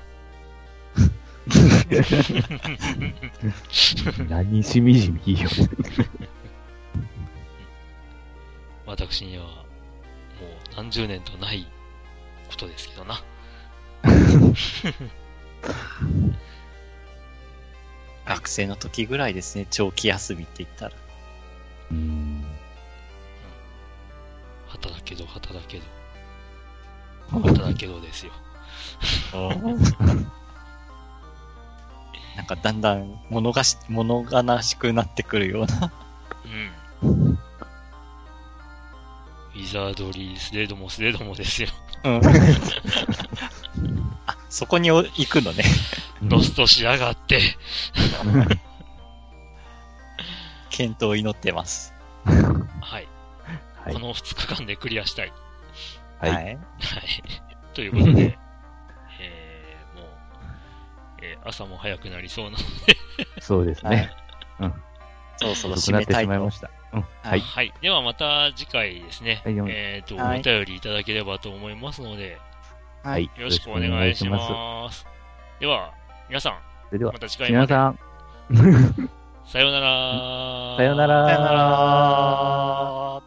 何しみじみいいよ。私には、もう何十年とないことですけどな。学生の時ぐらいですね、長期休みって言ったら。うん。働けど、働けど。働けどですよ。なんかだんだん物がし、物悲しくなってくるような。うん。ウィザードリー、スレードもスレードもですよ。うん。あ、そこにお行くのね。ロストしやがって。健闘を祈ってます。はい。はいこ。の2日間でクリアしたい。はい。い。はい。ということで、えー、もう、えー朝も早くなりそうなのそうですね。そろそろ遅くなって締めたいとしまいました。うん。ははいい。はい。ではまた次回ですね。はいよえっ、と、はいお便りいただければと思いますので、はい。よろしくお願いします。では、皆さん、それではま、た次回まで。皆さん、さようなら。さようなら。さよなら